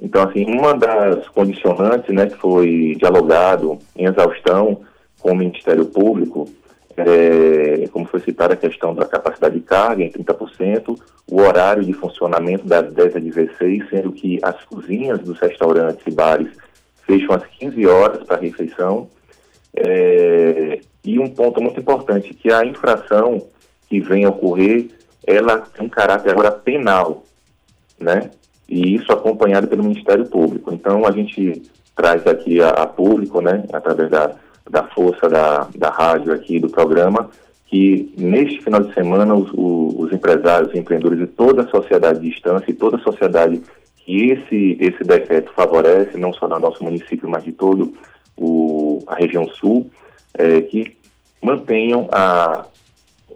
Então, assim, uma das condicionantes, né, que foi dialogado em exaustão com o Ministério Público, é, como foi citada a questão da capacidade de carga em 30%, o horário de funcionamento das 10 às 16, sendo que as cozinhas dos restaurantes e bares fecham às 15 horas para refeição. É, e um ponto muito importante, que a infração que vem a ocorrer, ela tem um caráter agora penal, né? E isso acompanhado pelo Ministério Público. Então, a gente traz aqui a, a público, né, através da, da força da, da rádio aqui, do programa, que neste final de semana os, os empresários, os empreendedores e toda a sociedade de distância e toda a sociedade que esse, esse decreto favorece, não só no nosso município, mas de todo o, a região sul, é, que mantenham a,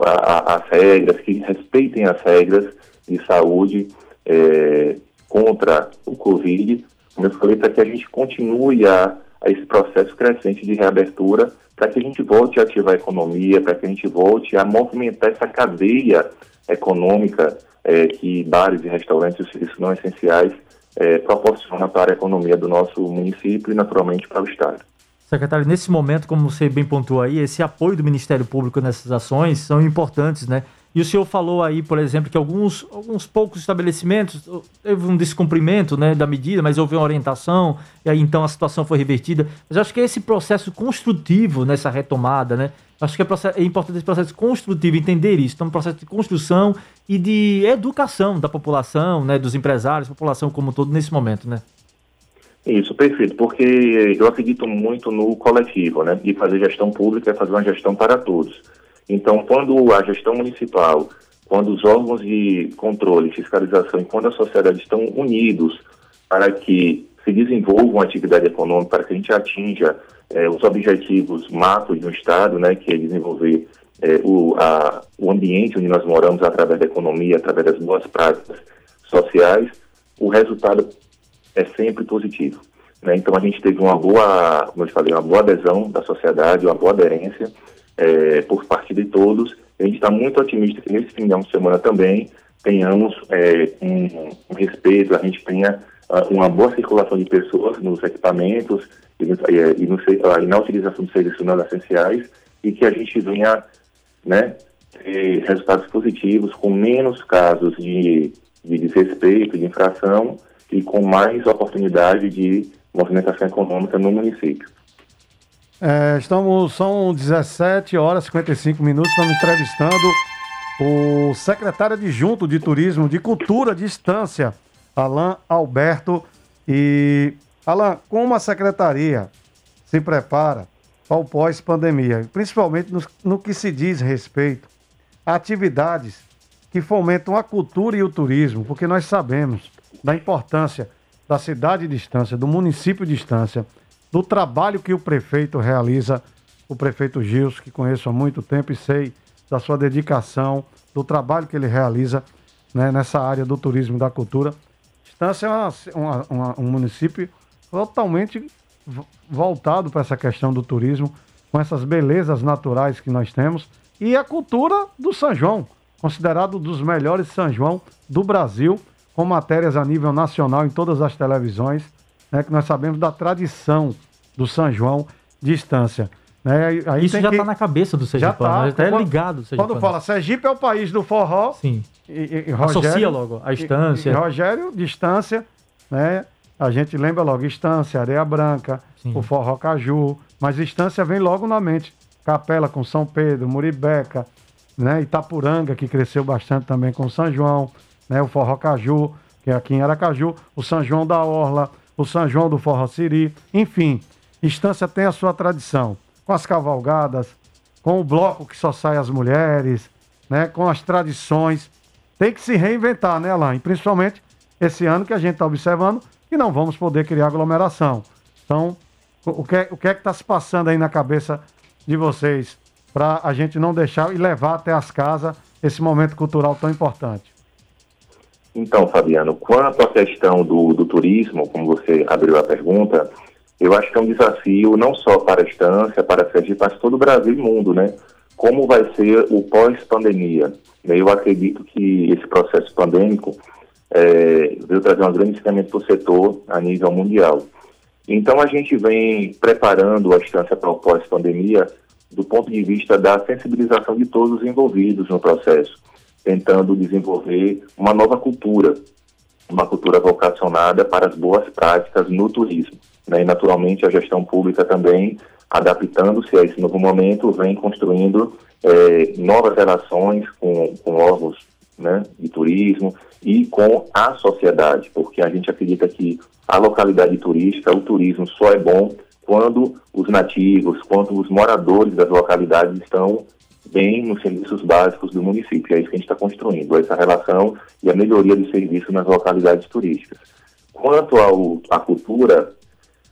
a, as regras, que respeitem as regras de saúde é, contra o Covid, como eu falei, para que a gente continue a, a esse processo crescente de reabertura, para que a gente volte a ativar a economia, para que a gente volte a movimentar essa cadeia econômica é, que bares e restaurantes e serviços não essenciais é, proporcionam para a economia do nosso município e, naturalmente, para o Estado. Secretário, nesse momento, como você bem pontuou aí, esse apoio do Ministério Público nessas ações são importantes, né? E o senhor falou aí, por exemplo, que alguns, alguns poucos estabelecimentos teve um descumprimento né, da medida, mas houve uma orientação, e aí então a situação foi revertida. Mas acho que é esse processo construtivo nessa retomada, né? Acho que é, é, importante esse processo construtivo, entender isso. Então, um processo de construção e de educação da população, né, dos empresários, população como um todo nesse momento, né? Isso, perfeito, porque eu acredito muito no coletivo, né? E fazer gestão pública é fazer uma gestão para todos. Então, quando a gestão municipal, quando os órgãos de controle, fiscalização e quando a sociedade estão unidos para que se desenvolva uma atividade econômica, para que a gente atinja é, os objetivos macros de um Estado, né, que é desenvolver é, o, a, o ambiente onde nós moramos através da economia, através das boas práticas sociais, o resultado é sempre positivo. Né? Então a gente teve uma boa, como eu falei, uma boa adesão da sociedade, uma boa aderência é, por parte de todos. A gente está muito otimista que nesse final de semana também tenhamos um, um, respeito, a gente tenha uma boa circulação de pessoas nos equipamentos e, no- e- no ah, e na utilização de serviços não essenciais e que a gente venha né, ter resultados positivos com menos casos de, de desrespeito, de infração e com mais oportunidade de movimentação econômica no município. É, estamos, são 17 horas e 55 minutos, estamos entrevistando o secretário adjunto de Turismo, de Cultura de Estância, Alain Alberto. E, Alain, como a secretaria se prepara para o pós-pandemia, principalmente no, no que se diz respeito a atividades que fomentam a cultura e o turismo, porque nós sabemos da importância da cidade de Estância, do município de Estância, do trabalho que o prefeito realiza, o prefeito Gils, que conheço há muito tempo e sei da sua dedicação, do trabalho que ele realiza né, nessa área do turismo e da cultura. Estância é uma- uma- uma- um município totalmente vo- voltado para essa questão do turismo, com essas belezas naturais que nós temos, e a cultura do São João, considerado um dos melhores São João do Brasil, com matérias a nível nacional em todas as televisões, né, que nós sabemos da tradição do São João de Estância. Né? Aí- Isso já que- está na cabeça do Sergipano, tá. já está Quando- ligado. o Quando fala Sergipe é o país do forró, Sim. E, e- e Associa Rogério, logo a Estância. E, e Rogério, distância, né? A gente lembra logo Estância, Areia Branca, Sim. o Forró Caju, mas Estância vem logo na mente. Capela com São Pedro, Muribeca, né? Itapuranga, que cresceu bastante também com São João, né? O Forró Caju, que é aqui em Aracaju, o São João da Orla, o São João do Forró Siri, enfim, Estância tem a sua tradição, com as cavalgadas, com o bloco que só sai as mulheres, né? Com as tradições. Tem que se reinventar, né, Alain? Principalmente esse ano que a gente está observando que não vamos poder criar aglomeração. Então, o o que, é- o que é que está se passando aí na cabeça de vocês para a gente não deixar e levar até as casas esse momento cultural tão importante? Então, Fabiano, quanto à questão do, do turismo, como você abriu a pergunta, eu acho que é um desafio não só para a Estância, para a Sergipe, mas todo o Brasil e mundo, né? Como vai ser o pós-pandemia? Eu acredito que esse processo pandêmico é, veio trazer um grande ensinamento para o setor a nível mundial. Então, a gente vem preparando a Estância para o pós-pandemia do ponto de vista da sensibilização de todos os envolvidos no processo tentando desenvolver uma nova cultura, uma cultura vocacionada para as boas práticas no turismo. né? E, naturalmente, a gestão pública também, adaptando-se a esse novo momento, vem construindo eh, novas relações com, com órgãos né, de turismo e com a sociedade, porque a gente acredita que a localidade turística, o turismo só é bom quando os nativos, quando os moradores das localidades estão bem nos serviços básicos do município. É isso que a gente está construindo, essa relação e a melhoria do serviço nas localidades turísticas. Quanto à cultura,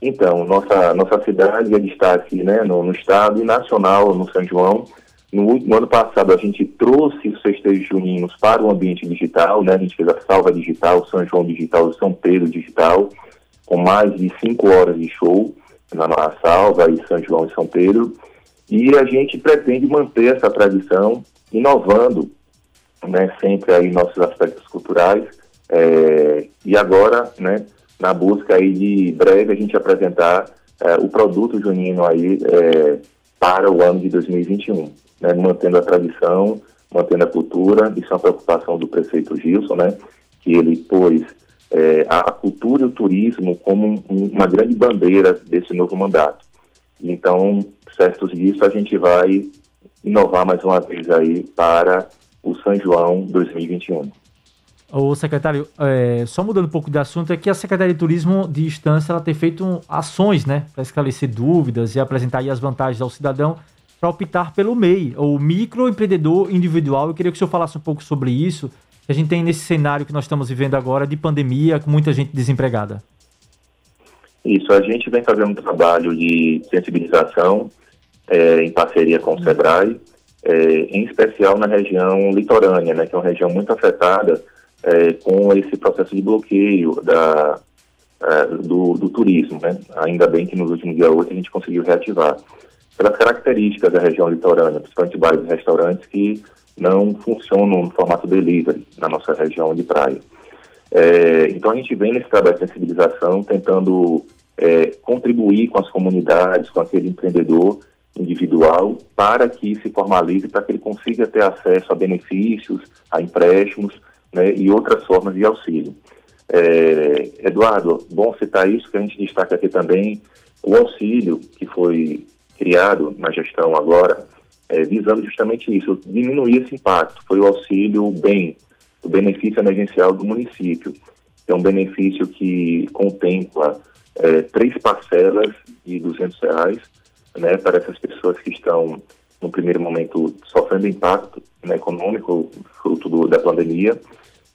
então, nossa, nossa cidade é destaque né, no, no estado e nacional, no São João. No, no ano passado, a gente trouxe os festejos juninos para o ambiente digital, né? a gente fez a salva digital, São João digital, São Pedro digital, com mais de cinco horas de show na nossa salva e São João e São Pedro. E a gente pretende manter essa tradição, inovando né, sempre aí nossos aspectos culturais. é, e agora, né, na busca aí de breve a gente apresentar é, o produto junino aí é, para o ano de 2021, né, mantendo a tradição, mantendo a cultura. Isso é uma preocupação do prefeito Gilson, né, que ele pôs é, a, cultura e o turismo como um- uma grande bandeira desse novo mandato. Então, certos disso, a gente vai inovar mais uma vez aí para o São João 2021. Ô, secretário, é, só mudando um pouco de assunto, é que a Secretaria de Turismo de Estância ela tem feito ações, né, para esclarecer dúvidas e apresentar as vantagens ao cidadão para optar pelo MEI, ou microempreendedor individual. Eu queria que o senhor falasse um pouco sobre isso, que a gente tem nesse cenário que nós estamos vivendo agora de pandemia, com muita gente desempregada. Isso, a gente vem fazendo um trabalho de sensibilização eh, em parceria com o SEBRAE, eh, em especial na região litorânea, né, que é uma região muito afetada eh, com esse processo de bloqueio da, eh, do, do turismo. Né? Ainda bem que nos últimos dias 8 a gente conseguiu reativar. Pelas características da região litorânea, principalmente bares e restaurantes que não funcionam no formato delivery na nossa região de praia. É, então a gente vem nesse trabalho de sensibilização, tentando é, contribuir com as comunidades, com aquele empreendedor individual, para que se formalize, para que ele consiga ter acesso a benefícios, a empréstimos né, e outras formas de auxílio. É, Eduardo, bom citar isso, que a gente destaca aqui também o auxílio que foi criado na gestão agora, é, visando justamente isso, diminuir esse impacto. Foi o auxílio BEM, o benefício emergencial do município. É um benefício que contempla é, três parcelas de 200 reais né, para essas pessoas que estão, no primeiro momento, sofrendo impacto né, econômico fruto do, da pandemia.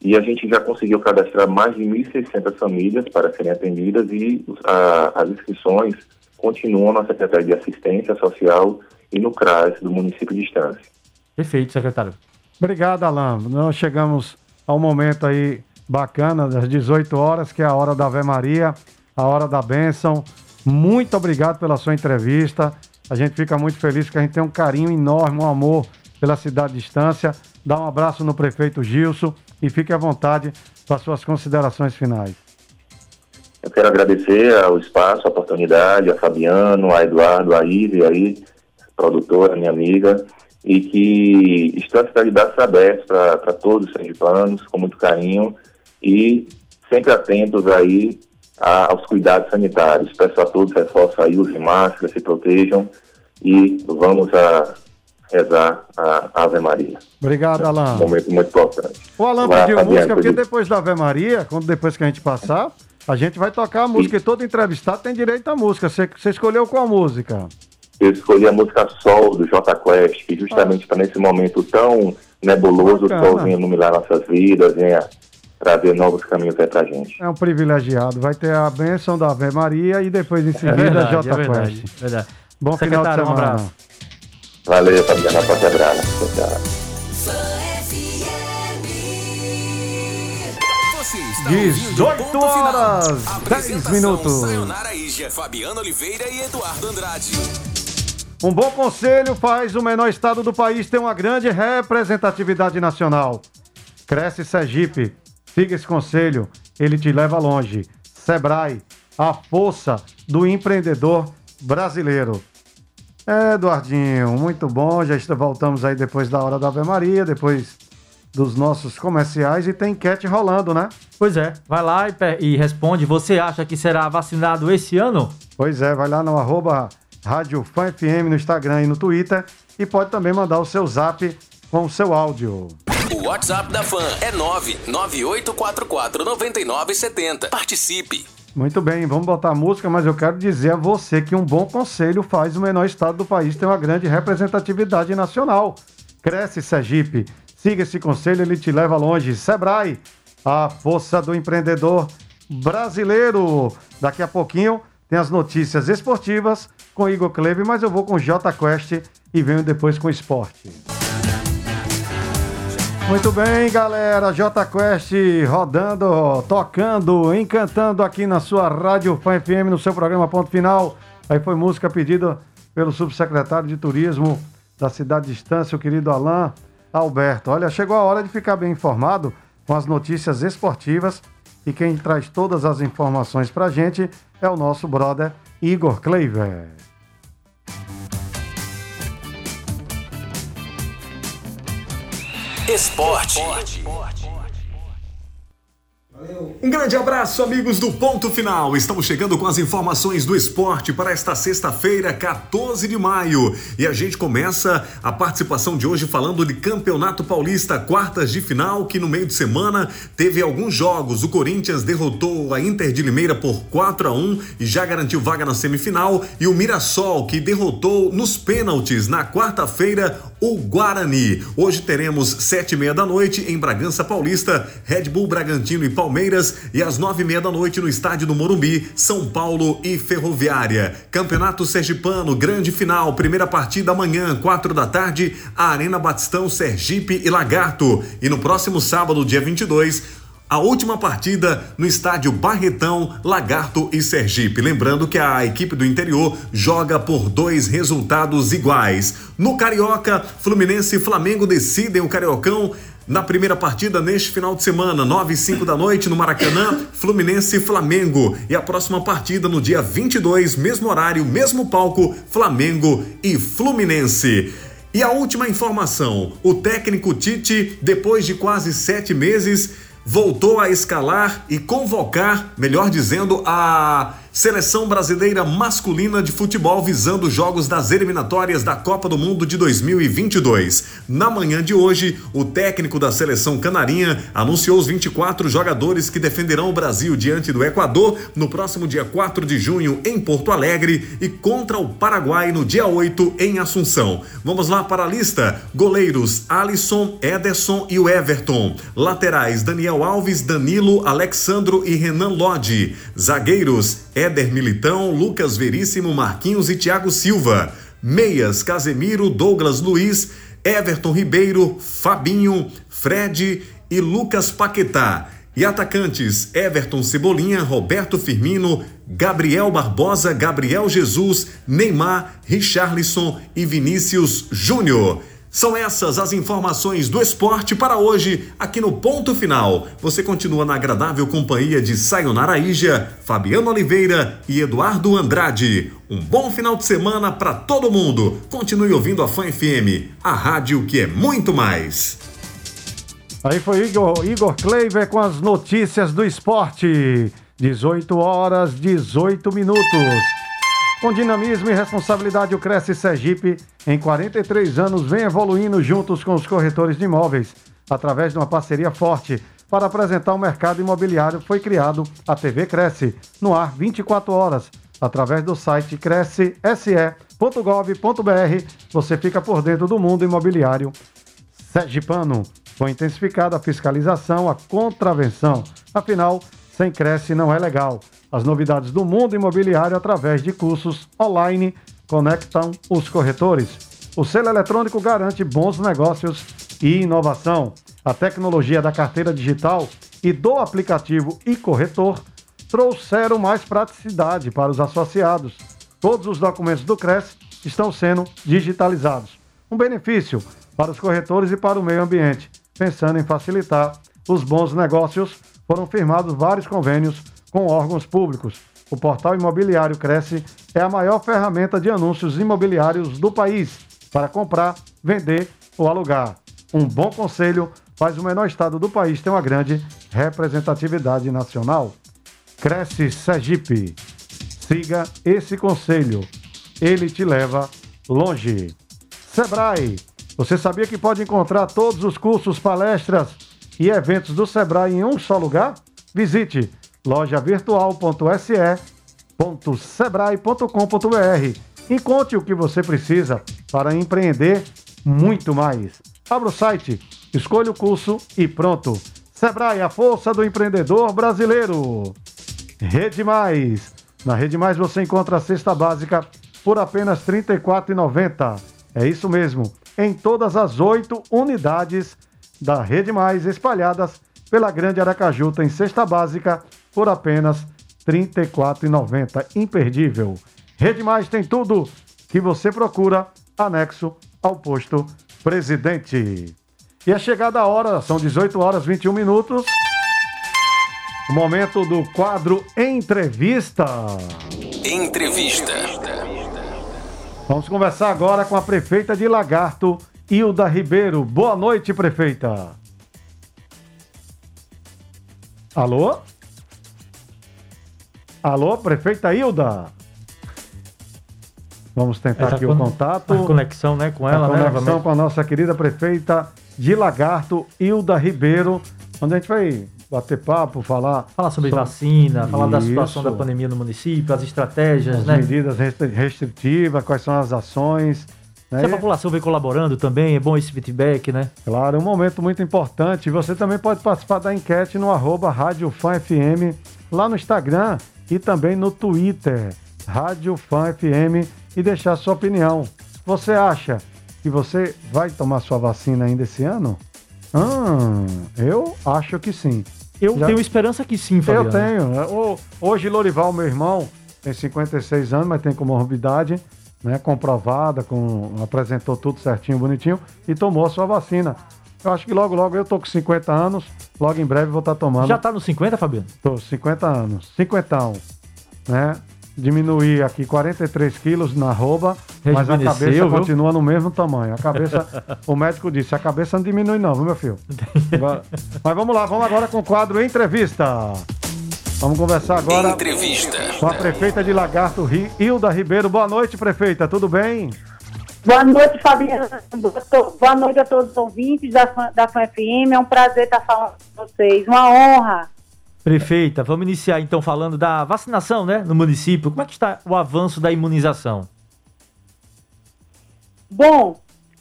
E a gente já conseguiu cadastrar mais de 1.600 famílias para serem atendidas e a, as inscrições continuam na Secretaria de Assistência Social e no CRAS do município de Estância. Perfeito, secretário. Obrigado, Alain. Nós chegamos ao momento aí bacana, das 18 horas, que é a hora da Ave Maria, a hora da bênção. Muito obrigado pela sua entrevista. A gente fica muito feliz porque a gente tem um carinho enorme, um amor pela cidade de Estância. Dá um abraço no prefeito Gilson e fique à vontade para suas considerações finais. Eu quero agradecer ao espaço, a oportunidade, a Fabiano, a Eduardo, a Ive, aí, produtora, minha amiga, e que Estância está de braços abertos para todos os sergipanos, com muito carinho, e sempre atentos aí aos cuidados sanitários. Peço a todos, reforço aí, usem máscara, se protejam, e vamos a rezar a Ave Maria. Obrigado, Um Alain. momento muito importante. O Alain pediu Fabiano, música porque depois da Ave Maria, quando depois que a gente passar, a gente vai tocar a música e todo entrevistado tem direito à música. Você, escolheu qual música? Eu escolhi a música Sol, do J Quest, que justamente para nesse momento tão nebuloso, o Bacana. sol venha iluminar nossas vidas, venha trazer novos caminhos aí pra gente. É um privilegiado. Vai ter a bênção da Ave Maria e depois em É seguida verdade, J é verdade, Quest. verdade. Bom final de Secretário, um semana. abraço. Valeu, Fabiana, forte abraço. Tchau. Você está 18 ouvindo Ponto Final. horas, 10 Apresentação, minutos. Sayonara Ija, Fabiano Oliveira e Eduardo Andrade. Um bom conselho faz o menor estado do país ter uma grande representatividade nacional. Cresce Sergipe. Siga esse conselho, ele te leva longe. Sebrae, a força do empreendedor brasileiro. É, Eduardinho, muito bom. Já voltamos aí depois da hora da Ave Maria, depois dos nossos comerciais e tem enquete rolando, né? Pois é, vai lá e, e responde. Você acha que será vacinado esse ano? Pois é, vai lá no arroba Rádio Fã FM no Instagram e no Twitter e pode também mandar o seu zap com o seu áudio. O WhatsApp da Fã é 998449970. Participe. Muito bem, vamos botar a música, mas eu quero dizer a você que um bom conselho faz o menor estado do país ter uma grande representatividade nacional. Cresce Sergipe. Siga esse conselho, ele te leva longe. Sebrae, a força do empreendedor brasileiro. Daqui a pouquinho tem as notícias esportivas com Igor Klebe, mas eu vou com J Quest e venho depois com esporte. Muito bem, galera. J Quest rodando, tocando, encantando aqui na sua Rádio Fã FM, no seu programa Ponto Final. Aí foi música pedida pelo subsecretário de Turismo da cidade de Estância, o querido Alain Alberto. Olha, chegou a hora de ficar bem informado com as notícias esportivas e quem traz todas as informações pra gente é o nosso brother Igor Kleiver. Esporte. Um grande abraço, amigos do Ponto Final. Estamos chegando com as informações do esporte para esta sexta-feira, 14 de maio. E a gente começa a participação de hoje falando de Campeonato Paulista, quartas de final, que no meio de semana teve alguns jogos. O Corinthians derrotou a Inter de Limeira por 4 a 1 e já garantiu vaga na semifinal. E o Mirassol, que derrotou nos pênaltis na quarta-feira o Guarani. Hoje teremos sete e meia da noite em Bragança Paulista, Red Bull Bragantino e Palmeiras e às nove e meia da noite no estádio do Morumbi, São Paulo e Ferroviária. Campeonato Sergipano, grande final, primeira partida amanhã, quatro da tarde, Arena Batistão, Sergipe e Lagarto. E no próximo sábado, dia 22, a última partida no estádio Barretão, Lagarto e Sergipe. Lembrando que a equipe do interior joga por dois resultados iguais. No Carioca, Fluminense e Flamengo decidem o Cariocão Na primeira partida, neste final de semana, 9 e 5 da noite, no Maracanã, Fluminense e Flamengo. E a próxima partida, no dia 22, mesmo horário, mesmo palco, Flamengo e Fluminense. E a última informação: o técnico Tite, depois de quase sete meses, voltou a escalar e convocar, melhor dizendo, a Seleção Brasileira Masculina de Futebol visando os jogos das eliminatórias da Copa do Mundo de 2022. Na manhã de hoje, o técnico da seleção canarinha anunciou os 24 jogadores que defenderão o Brasil diante do Equador no próximo dia 4 de junho em Porto Alegre e contra o Paraguai no dia 8 em Assunção. Vamos lá para a lista: goleiros Alisson, Ederson e o Everton. Laterais Daniel Alves, Danilo, Alexandro e Renan Lodge. Zagueiros Éder Militão, Lucas Veríssimo, Marquinhos e Thiago Silva. Meias, Casemiro, Douglas Luiz, Everton Ribeiro, Fabinho, Fred e Lucas Paquetá. E atacantes, Everton Cebolinha, Roberto Firmino, Gabriel Barbosa, Gabriel Jesus, Neymar, Richarlison e Vinícius Júnior. São essas as informações do esporte para hoje, aqui no Ponto Final. Você continua na agradável companhia de Sayonara Ija, Fabiano Oliveira e Eduardo Andrade. Um bom final de semana para todo mundo. Continue ouvindo a Fã FM, a rádio que é muito mais. Aí foi Igor, Igor Kleiber com as notícias do esporte. 18 horas, 18 minutos. Com dinamismo e responsabilidade, o Cresce Sergipe, em 43 anos, vem evoluindo juntos com os corretores de imóveis. Através de uma parceria forte para apresentar o mercado imobiliário, foi criado a TV Cresce, no ar 24 horas. Através do site cresce.se.gov.br, você fica por dentro do mundo imobiliário Sergipano. Foi intensificada a fiscalização, a contravenção. Afinal, sem Cresce não é legal. As novidades do mundo imobiliário através de cursos online conectam os corretores. O selo eletrônico garante bons negócios e inovação. A tecnologia da carteira digital e do aplicativo e corretor trouxeram mais praticidade para os associados. Todos os documentos do CRES estão sendo digitalizados. Um benefício para os corretores e para o meio ambiente. Pensando em facilitar os bons negócios, foram firmados vários convênios com órgãos públicos. O portal imobiliário Cresce é a maior ferramenta de anúncios imobiliários do país para comprar, vender ou alugar. Um bom conselho faz o menor estado do país ter uma grande representatividade nacional. Cresce Sergipe. Siga esse conselho. Ele te leva longe. Sebrae. Você sabia que pode encontrar todos os cursos, palestras e eventos do Sebrae em um só lugar? Visite lojavirtual.se.sebrae.com.br. Encontre o que você precisa para empreender muito mais. Abra o site, escolha o curso e pronto. Sebrae, a força do empreendedor brasileiro. Rede Mais. Na Rede Mais você encontra a cesta básica por apenas R$ 34,90. É isso mesmo, em todas as oito unidades da Rede Mais espalhadas pela Grande Aracaju tem cesta básica por apenas R$ 34,90. Imperdível. Rede Mais tem tudo que você procura, anexo ao posto Presidente. E é chegada a hora, são 18 horas 21 minutos. O momento do quadro Entrevista. Entrevista. Vamos conversar agora com a prefeita de Lagarto, Hilda Ribeiro. Boa noite, prefeita. Alô? Alô, prefeita Hilda? Vamos tentar Essa aqui o contato. A conexão, né, com a ela, né? conexão com a nossa querida prefeita de Lagarto, Hilda Ribeiro, onde a gente vai bater papo, falar Falar sobre vacina, falar da situação da pandemia no município, as estratégias, as né? medidas restri- restritivas, quais são as ações. Né? Se a população vem colaborando também, é bom esse feedback, né? Claro, um momento muito importante. Você também pode participar da enquete no arroba Rádio Fã FM, lá no Instagram e também no Twitter, Rádio Fã FM, e deixar sua opinião. Você acha que você vai tomar sua vacina ainda esse ano? Hum, eu acho que sim. Eu Já- tenho esperança que sim, Fabiano. Eu tenho. O- Hoje, Lorival, meu irmão, tem 56 anos, mas tem comorbidade, né? Comprovada, com, apresentou tudo certinho, bonitinho, e tomou a sua vacina. Eu acho que logo, logo eu tô com 50 anos, logo em breve vou estar tomando. Já tá nos 50, Fabiano? Tô 50 anos, cinquentão, né? Diminuí aqui 43 quilos na arroba, mas a cabeça viu? continua no mesmo tamanho. A cabeça, o médico disse, a cabeça não diminui não, viu meu filho? Mas vamos lá, vamos agora com o quadro Entrevista. Vamos conversar agora Entrevista. com a prefeita de Lagarto, Hilda Ribeiro. Boa noite, prefeita, tudo bem? Boa noite, Fabiana. Boa noite a todos os ouvintes da, da Fã FM. É um prazer estar falando com vocês. Uma honra. Prefeita, vamos iniciar então falando da vacinação, né, no município. Como é que está o avanço da imunização? Bom,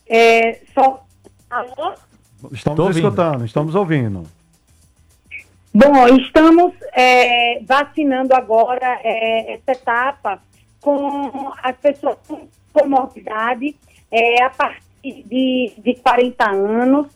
é, só. Alô? Estamos escutando, estamos ouvindo. Bom, estamos é, vacinando agora é, essa etapa com as pessoas com comorbidade é, a partir de, de 40 anos,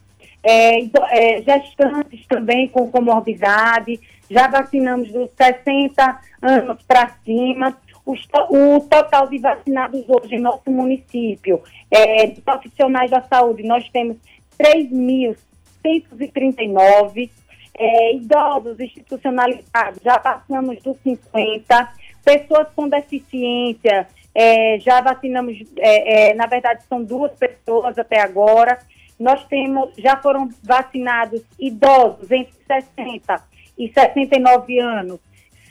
é, ido- é, gestantes também com comorbidade, já vacinamos dos 60 anos para cima. To- o total de vacinados hoje em nosso município, é, de profissionais da saúde, nós temos 3.139. É, idosos institucionalizados, já passamos dos 50. Pessoas com deficiência, é, já vacinamos, é, é, na verdade, são duas pessoas até agora. Nós temos, já foram vacinados idosos entre 60 e 69 anos,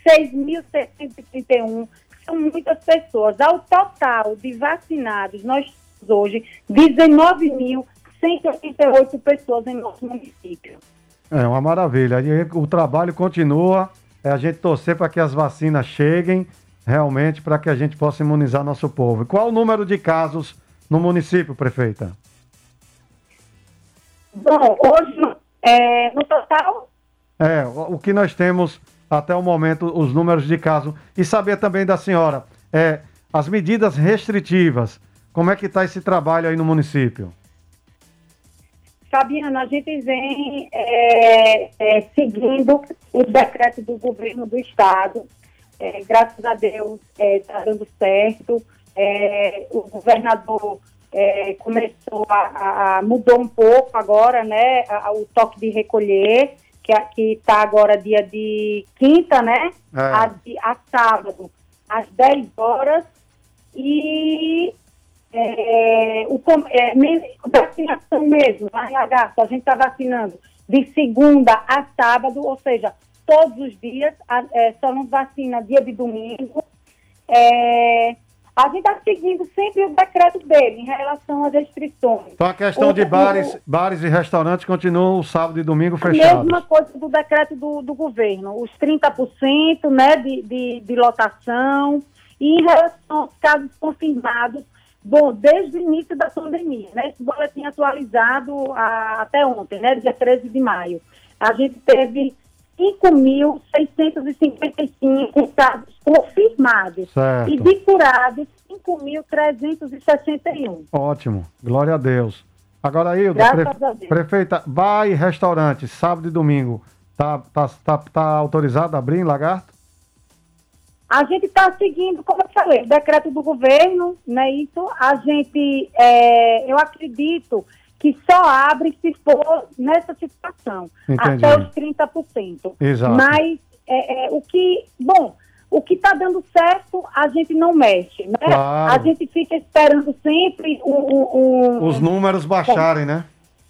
6.631. São muitas pessoas. Ao total de vacinados, nós temos hoje 19.188 pessoas em nosso município. É uma maravilha. E o trabalho continua. É a gente torcer para que as vacinas cheguem realmente para que a gente possa imunizar nosso povo. Qual o número de casos no município, prefeita? Bom, hoje, é, no total, É, o o que nós temos até o momento, os números de casos. E saber também da senhora, é, as medidas restritivas. Como é que está esse trabalho aí no município? Fabiana, a gente vem é, é, seguindo o decreto do governo do estado. É, graças a Deus está dando certo. É, o governador é, começou a, a- a- mudou um pouco agora, né? a- a- o toque de recolher, que está agora dia de quinta, né? É. A, de- a sábado, às 10 horas. E é, o, é, vacinação mesmo, em Lagarto, a gente está vacinando de segunda a sábado, ou seja, todos os dias, a- é, só não vacina dia de domingo. É, a gente está seguindo sempre o decreto dele em relação às restrições. Então a questão O- de o- bares, bares e restaurantes continuam sábado e domingo a fechados. mesma coisa do decreto do, do governo, os 30% né, de, de, de lotação. E em relação aos casos confirmados, bom, desde o início da pandemia, né, esse boletim atualizado a- até ontem, né, dia 13 de maio, a gente teve 5.655 casos confirmados Certo. e de curados 5.361. Ótimo, glória a Deus. Agora, Hilda, Graças a Deus. prefeita, bar e restaurante, sábado e domingo, tá, tá, tá, tá autorizado a abrir em Lagarto? A gente está seguindo, como eu falei, o decreto do governo, né? Isso, a gente, é, eu acredito que só abre se for nessa situação, Entendi. até os 30%. Exato. Mas é, é, o que, bom, o que está dando certo, a gente não mexe, né? Claro. A gente fica esperando sempre o, o- o- Os números baixarem, né?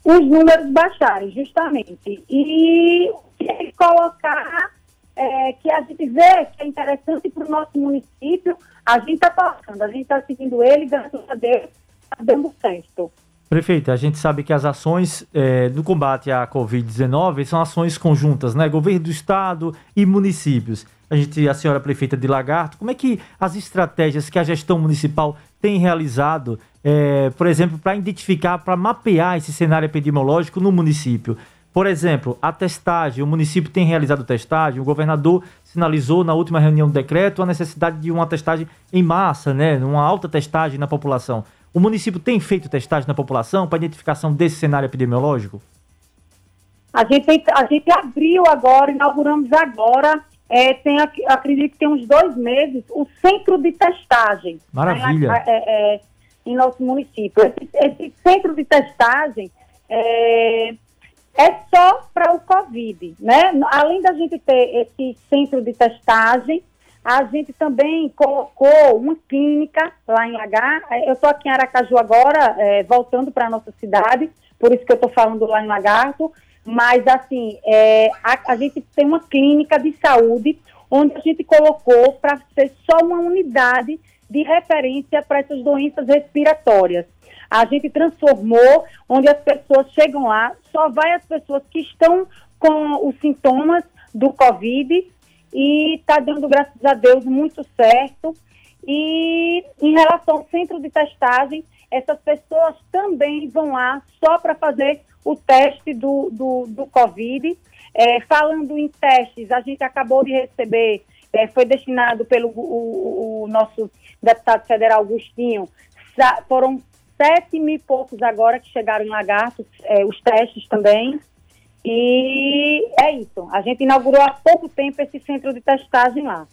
os números baixarem, justamente. E o que ele colocar, é, que a gente vê que é interessante para o nosso município, a gente está passando, a gente está seguindo ele, graças a Deus, está dando certo. Prefeita, a gente sabe que as ações eh, do combate à Covid-19 são ações conjuntas, né? Governo do Estado e municípios. A gente, a senhora prefeita de Lagarto, como é que as estratégias que a gestão municipal tem realizado, eh, por exemplo, para identificar, para mapear esse cenário epidemiológico no município? Por exemplo, a testagem, o município tem realizado testagem, o governador sinalizou na última reunião do decreto a necessidade de uma testagem em massa, né? Uma alta testagem na população. O município tem feito testagem na população para identificação desse cenário epidemiológico? A gente, a gente abriu agora, inauguramos agora, é, tem, acredito que tem uns dois meses, o centro de testagem. Maravilha. né, é, é, em nosso município. Esse, esse centro de testagem é, é só para o Covid, né? Além da gente ter esse centro de testagem, a gente também colocou uma clínica lá em Lagar. Eu estou aqui em Aracaju agora, é, voltando para a nossa cidade, por isso que eu estou falando lá em Lagarto. Mas, assim, é, a, a gente tem uma clínica de saúde onde a gente colocou para ser só uma unidade de referência para essas doenças respiratórias. A gente transformou, onde as pessoas chegam lá, só vai as pessoas que estão com os sintomas do Covid e está dando, graças a Deus, muito certo. E em relação ao centro de testagem, essas pessoas também vão lá só para fazer o teste do, do, do Covid. É, falando em testes, a gente acabou de receber, é, foi destinado pelo o, o nosso deputado federal Agostinho, foram sete mil e poucos agora que chegaram em Lagarto, é, os testes também. E é isso. A gente inaugurou há pouco tempo esse centro de testagem lá.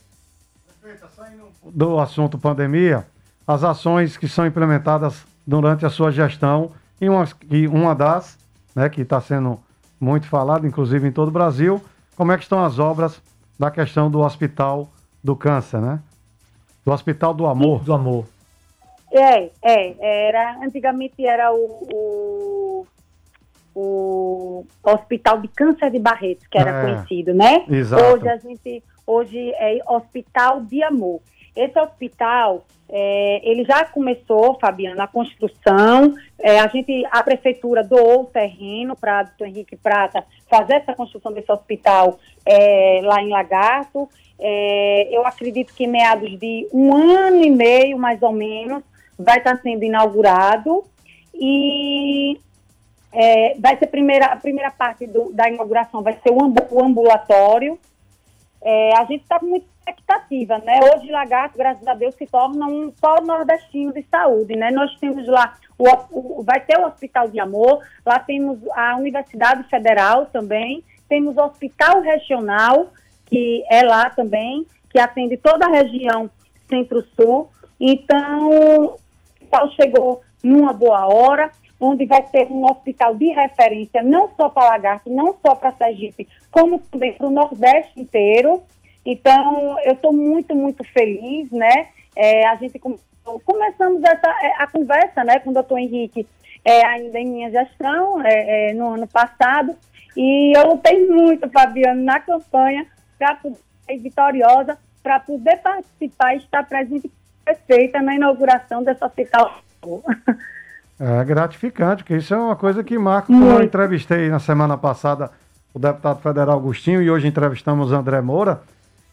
Do assunto pandemia, as ações que são implementadas durante a sua gestão, e uma, e uma das, né, que está sendo muito falada, inclusive em todo o Brasil, como é que estão as obras da questão do Hospital do Câncer, né? Do Hospital do Amor. Do amor. É, é, era, antigamente era o, o, o Hospital de Câncer de Barretos, que era É, conhecido, né? exato. Hoje a gente, hoje é Hospital de Amor. Esse hospital, é, ele já começou, Fabiana, a construção. É, a gente, a prefeitura doou o terreno para o Henrique Prata fazer essa construção desse hospital é, lá em Lagarto. É, eu acredito que em meados de um ano e meio, mais ou menos, vai estar sendo inaugurado. E é, vai ser primeira, a primeira parte do- da inauguração, vai ser o, ambu- o ambulatório. É, a gente está com muita expectativa, né? Hoje, Lagarto, graças a Deus, se torna um polo nordestino de saúde, né? Nós temos lá, o, o- vai ter o Hospital de Amor, lá temos a Universidade Federal também, temos o Hospital Regional, que é lá também, que atende toda a região Centro-Sul. Então, o chegou numa boa hora, onde vai ter um hospital de referência, não só para Lagarto, não só para Sergipe, como também para o Nordeste inteiro. Então, eu estou muito, muito feliz, né? É, a gente come- começamos essa, é, a conversa, né, com o doutor Henrique, é, ainda em minha gestão, é, é, no ano passado, e eu lutei muito, Fabiano, na campanha, para ser vitoriosa, para poder participar e estar presente perfeita na inauguração desse hospital. É gratificante, porque isso é uma coisa que marca. Como eu entrevistei na semana passada o deputado federal Agostinho e hoje entrevistamos André Moura,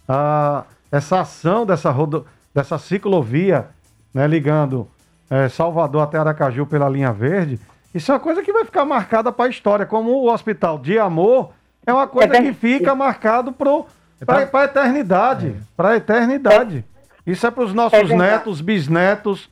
a- essa ação dessa, rodo, dessa ciclovia né, ligando eh, Salvador até Aracaju pela linha verde, isso é uma coisa que vai ficar marcada para a história, como o Hospital de Amor é uma coisa É que fica marcado para pra- a eternidade. Para a eternidade. Isso é para os nossos É netos, bisnetos,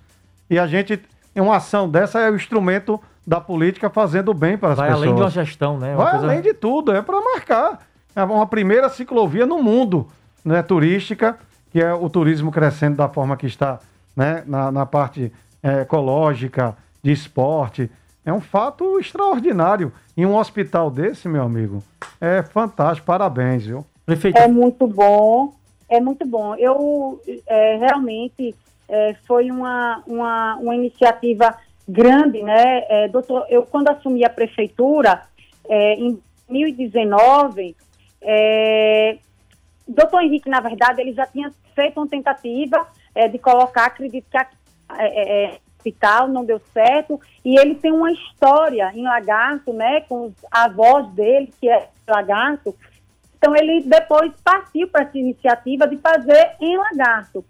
e a gente, uma ação dessa, é o instrumento da política fazendo bem para as Vai pessoas. além de uma gestão, né? Uma Vai coisa- além de tudo, é para marcar. É uma primeira ciclovia no mundo né, turística, que é o turismo crescendo da forma que está né, na, na parte eh, ecológica, de esporte. É um fato extraordinário. E um hospital desse, meu amigo, é fantástico. Parabéns, viu? Prefeito, É muito bom, é muito bom. Eu é, realmente é, foi uma, uma, uma iniciativa grande, né? É, doutor, eu quando assumi a prefeitura é, em 2019, é, doutor Henrique, na verdade, ele já tinha feito uma tentativa é, de colocar, acredito que a, é, hospital não deu certo, e ele tem uma história em Lagarto, né, com os avós dele, que é Lagarto, então ele depois partiu para essa iniciativa de fazer em Lagarto.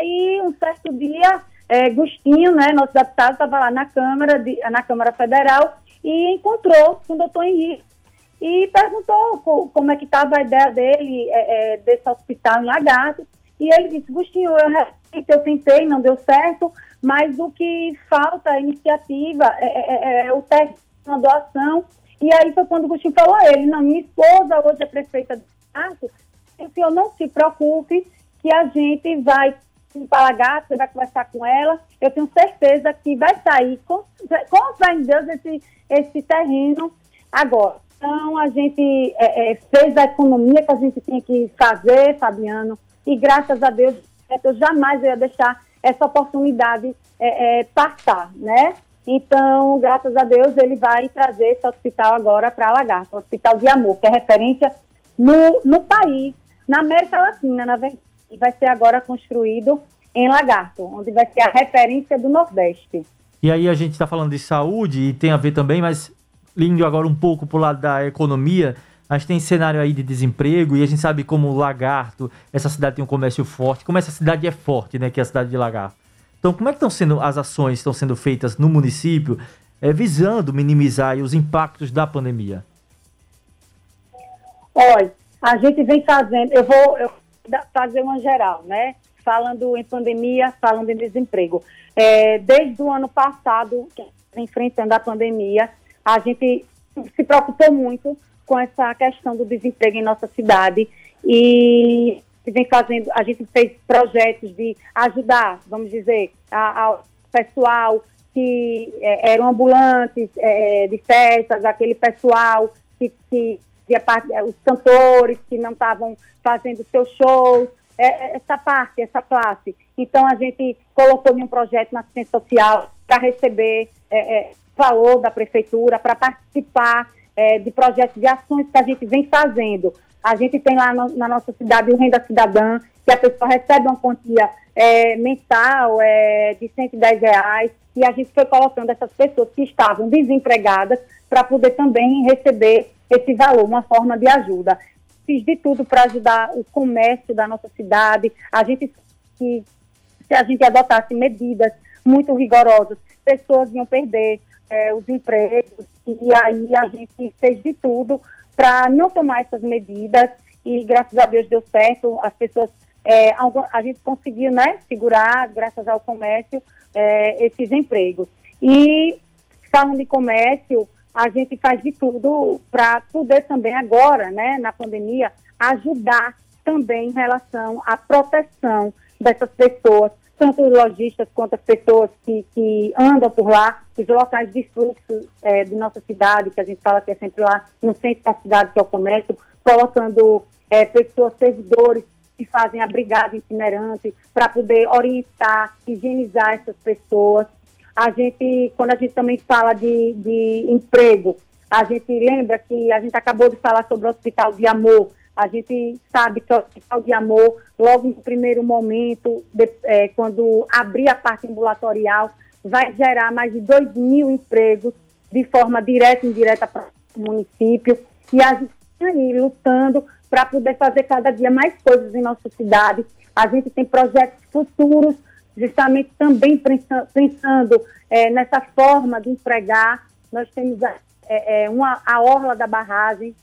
E um certo dia, é, né, nosso deputado, estava lá na Câmara, de- na Câmara Federal e encontrou com o doutor Henrique e perguntou co- como é que estava a ideia dele, é, é, desse hospital em Lagarto. E ele disse, Gustinho, eu, eu tentei, não deu certo, mas o que falta é iniciativa, é, é- é o teste, uma doação. E aí foi quando o Gustinho falou a ele, não, minha esposa hoje é prefeita de Lagarto, o senhor não se preocupe que a gente vai para Lagarto, você vai conversar com ela. Eu tenho certeza que vai sair com, com fé em Deus esse, esse terreno agora. Então, a gente é, é, fez a economia que a gente tinha que fazer, Fabiano, e graças a Deus, eu jamais ia deixar essa oportunidade é, é, passar, né? Então, graças a Deus, ele vai trazer esse hospital agora para Lagarto, Hospital de Amor, que é referência no, no país, na América Latina, na verdade, vai ser agora construído em Lagarto, onde vai ser a referência do Nordeste. E aí a gente está falando de saúde e tem a ver também, mas indo agora um pouco para o lado da economia, a gente tem cenário aí de desemprego e a gente sabe como Lagarto, essa cidade tem um comércio forte, como essa cidade é forte, né, que é a cidade de Lagarto. Então, como é que estão sendo as ações estão sendo feitas no município, é, visando minimizar os impactos da pandemia? Olha, a gente vem fazendo, eu vou eu fazer uma geral, né? Falando em pandemia, falando em desemprego. É, desde o ano passado, enfrentando a pandemia, a gente se preocupou muito com essa questão do desemprego em nossa cidade e vem fazendo, a gente fez projetos de ajudar, vamos dizer, ao pessoal que é, eram ambulantes é, de festas, aquele pessoal que, que parte, é, os cantores que não estavam fazendo seus shows, é, essa parte, essa classe. Então a gente colocou em um projeto na assistência social para receber é, valor da prefeitura, para participar de projetos de ações que a gente vem fazendo. A gente tem lá no- na nossa cidade o Renda Cidadã, que a pessoa recebe uma quantia é, mensal é, de 110 reais, e a gente foi colocando essas pessoas que estavam desempregadas para poder também receber esse valor, uma forma de ajuda. Fiz de tudo para ajudar o comércio da nossa cidade. A gente que se a gente adotasse medidas muito rigorosas, pessoas iam perder eh, os empregos, e aí a gente fez de tudo para não tomar essas medidas, e graças a Deus deu certo, as pessoas, algu- a gente conseguiu né, segurar, graças ao comércio, eh, esses empregos. E falando de comércio, a gente faz de tudo para poder também agora, né, na pandemia, ajudar também em relação à proteção dessas pessoas, tanto os lojistas quanto as pessoas que, que andam por lá, os locais de fluxo eh, de nossa cidade, que a gente fala que é sempre lá no centro da cidade, que é o comércio, colocando eh, pessoas, servidores que fazem a brigada itinerante para poder orientar, higienizar essas pessoas. A gente, quando a gente também fala de, de emprego, a gente lembra que a gente acabou de falar sobre o Hospital de Amor. A gente sabe que o Hospital de Amor, logo no primeiro momento, de- eh, quando abrir a parte ambulatorial, vai gerar mais de 2 mil empregos de forma direta e indireta para o município. E a gente está aí lutando para poder fazer cada dia mais coisas em nossa cidade. A gente tem projetos futuros, justamente também pensa- pensando eh, nessa forma de empregar. Nós temos a, eh, eh, uma, a Orla da Barragem,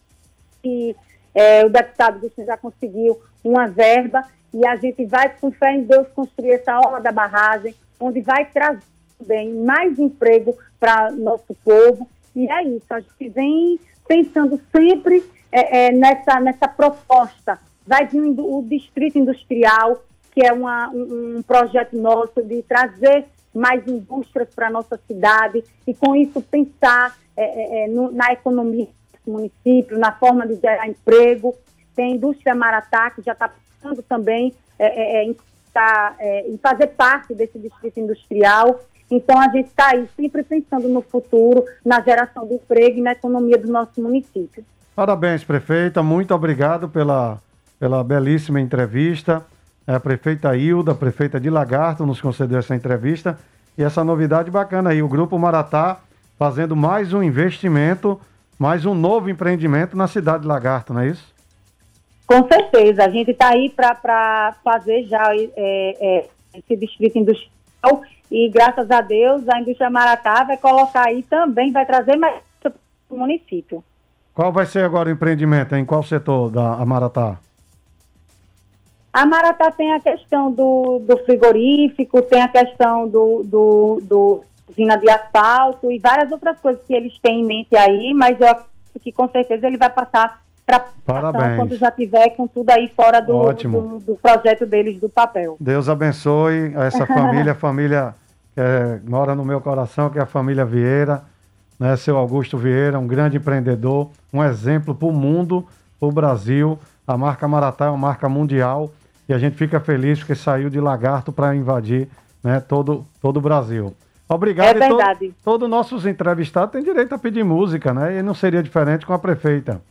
que eh, o deputado já conseguiu uma verba e a gente vai, com fé em Deus, construir essa orla da barragem, onde vai trazer também mais emprego para nosso povo. E é isso, a gente vem pensando sempre eh, eh, nessa, nessa proposta. Vai vir o Distrito Industrial, que é uma- um, um projeto nosso de trazer mais indústrias para a nossa cidade e, com isso, pensar eh, eh, eh, no- na economia do município, na forma de gerar emprego. Tem a indústria Maratá, que já está pensando também eh, eh, eh, em, tá, em fazer parte desse distrito industrial. Então, a gente está aí sempre pensando no futuro, na geração de emprego e na economia do nosso município. Parabéns, prefeita. Muito obrigado pela, pela belíssima entrevista. É, A prefeita Hilda, prefeita de Lagarto, nos concedeu essa entrevista. E essa novidade bacana aí, o Grupo Maratá fazendo mais um investimento, mais um novo empreendimento na cidade de Lagarto, não é isso? Com certeza, a gente está aí para fazer já é, é, esse distrito industrial e graças a Deus a indústria Maratá vai colocar aí também, vai trazer mais para o município. Qual vai ser agora o empreendimento? Em qual setor da Maratá? A Maratá tem a questão do, do frigorífico, tem a questão do, do, do usina de asfalto e várias outras coisas que eles têm em mente aí, mas eu acredito que com certeza ele vai passar para quando já tiver com tudo aí fora do, do, do projeto deles do papel. Deus abençoe essa família, família que é, mora no meu coração, que é a família Vieira, né? Seu Augusto Vieira, um grande empreendedor, um exemplo para o mundo, para o Brasil. A marca Maratá é uma marca mundial e a gente fica feliz porque saiu de lagarto para invadir né, todo, todo o Brasil. Obrigado. É to- verdade. Todos nossos entrevistados têm direito a pedir música, né? E não seria diferente com a prefeita.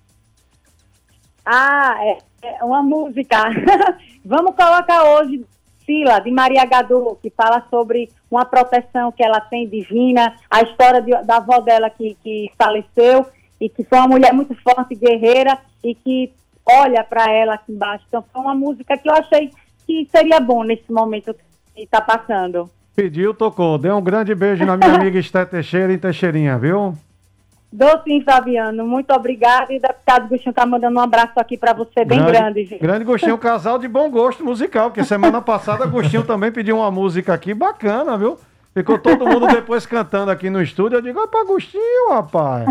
Ah, é, é uma música. Vamos colocar hoje Sila, de Maria Gadu, que fala sobre uma proteção que ela tem divina, a história de- da avó dela que, que faleceu e que foi uma mulher muito forte, guerreira, e que olha para ela aqui embaixo. Então, foi uma música que eu achei que seria bom nesse momento que está passando. Pediu, tocou. Dê um grande beijo na minha amiga Esté Teixeira em Teixeirinha, viu? Dou sim, Fabiano. Muito obrigada. E o deputado Gustinho está mandando um abraço aqui para você, bem grande, gente. Grande Gostinho, um casal de bom gosto musical, porque semana passada Gostinho também pediu uma música aqui bacana, viu? Ficou todo mundo depois cantando aqui no estúdio. Eu digo, olha pra Agostinho, rapaz.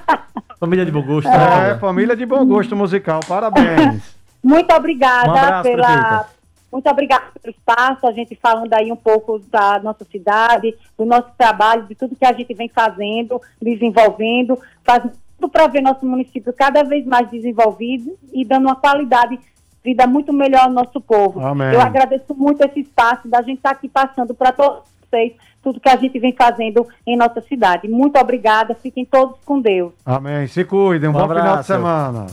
Família de bom gosto. É, né? família de bom gosto musical. Parabéns. Muito obrigada Um abraço, pela. prefeita. Muito obrigada pelo espaço, a gente falando aí um pouco da nossa cidade, do nosso trabalho, de tudo que a gente vem fazendo, desenvolvendo, fazendo tudo para ver nosso município cada vez mais desenvolvido e dando uma qualidade de vida muito melhor ao nosso povo. Amém. Eu agradeço muito esse espaço da gente estar aqui passando para todos vocês tudo que a gente vem fazendo em nossa cidade. Muito obrigada, fiquem todos com Deus. Amém. Se cuidem. Um, Um bom final de semana.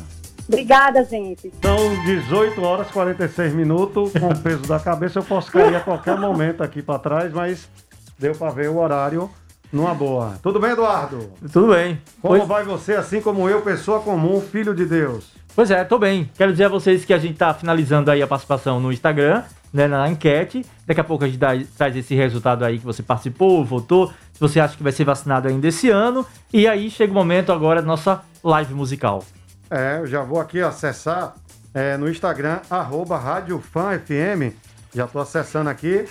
Obrigada, gente. São 18 horas e 46 minutos. Com o peso da cabeça, eu posso cair a qualquer momento aqui para trás, mas deu para ver o horário numa boa. Tudo bem, Eduardo? Tudo bem. Como Pois, vai você, assim como eu, pessoa comum, filho de Deus? pois é, tô bem. Quero dizer a vocês que a gente tá finalizando aí a participação no Instagram, né, na enquete. Daqui a pouco a gente dá- traz esse resultado aí que você participou, votou, se você acha que vai ser vacinado ainda esse ano. E aí chega o momento agora da nossa live musical. É, eu já vou aqui acessar é, no Instagram, arroba. Já estou acessando aqui.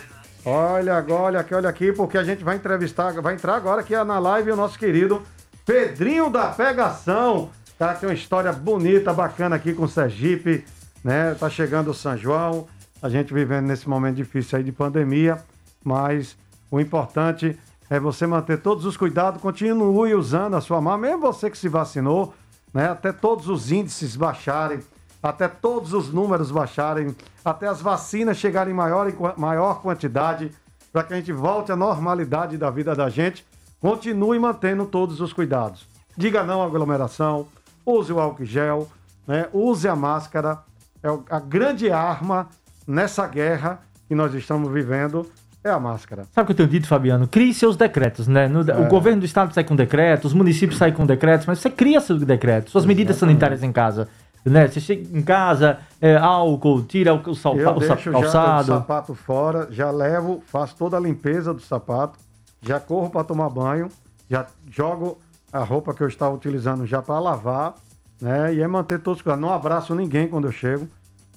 Olha agora, olha aqui, olha aqui, porque a gente vai entrevistar, vai entrar agora aqui na live o nosso querido Pedrinho da Pegação. Cara, que tem uma história bonita, bacana aqui com o Sergipe, né? Tá chegando o São João, a gente vivendo nesse momento difícil aí de pandemia, mas o importante é você manter todos os cuidados, continue usando a sua máscara, mesmo você que se vacinou, né? Até todos os índices baixarem, até todos os números baixarem, até as vacinas chegarem em maior, em maior quantidade, para que a gente volte à normalidade da vida da gente, continue mantendo todos os cuidados. Diga não à aglomeração, use o álcool gel, né? use a máscara. É a grande arma nessa guerra que nós estamos vivendo é a máscara. Sabe o que eu tenho dito, Fabiano? Crie seus decretos, né? No- É. O governo do estado sai com decretos, os municípios saem com decretos, mas você cria seus decretos, suas medidas sanitárias em casa. Né? Você chega em casa, é, álcool, tira o, o, sal- Eu o deixo já o calçado. sapato fora, já levo, faço toda a limpeza do sapato, já corro para tomar banho, já jogo a roupa que eu estava utilizando já para lavar, né? E é manter todos os cuidados. Não abraço ninguém quando eu chego.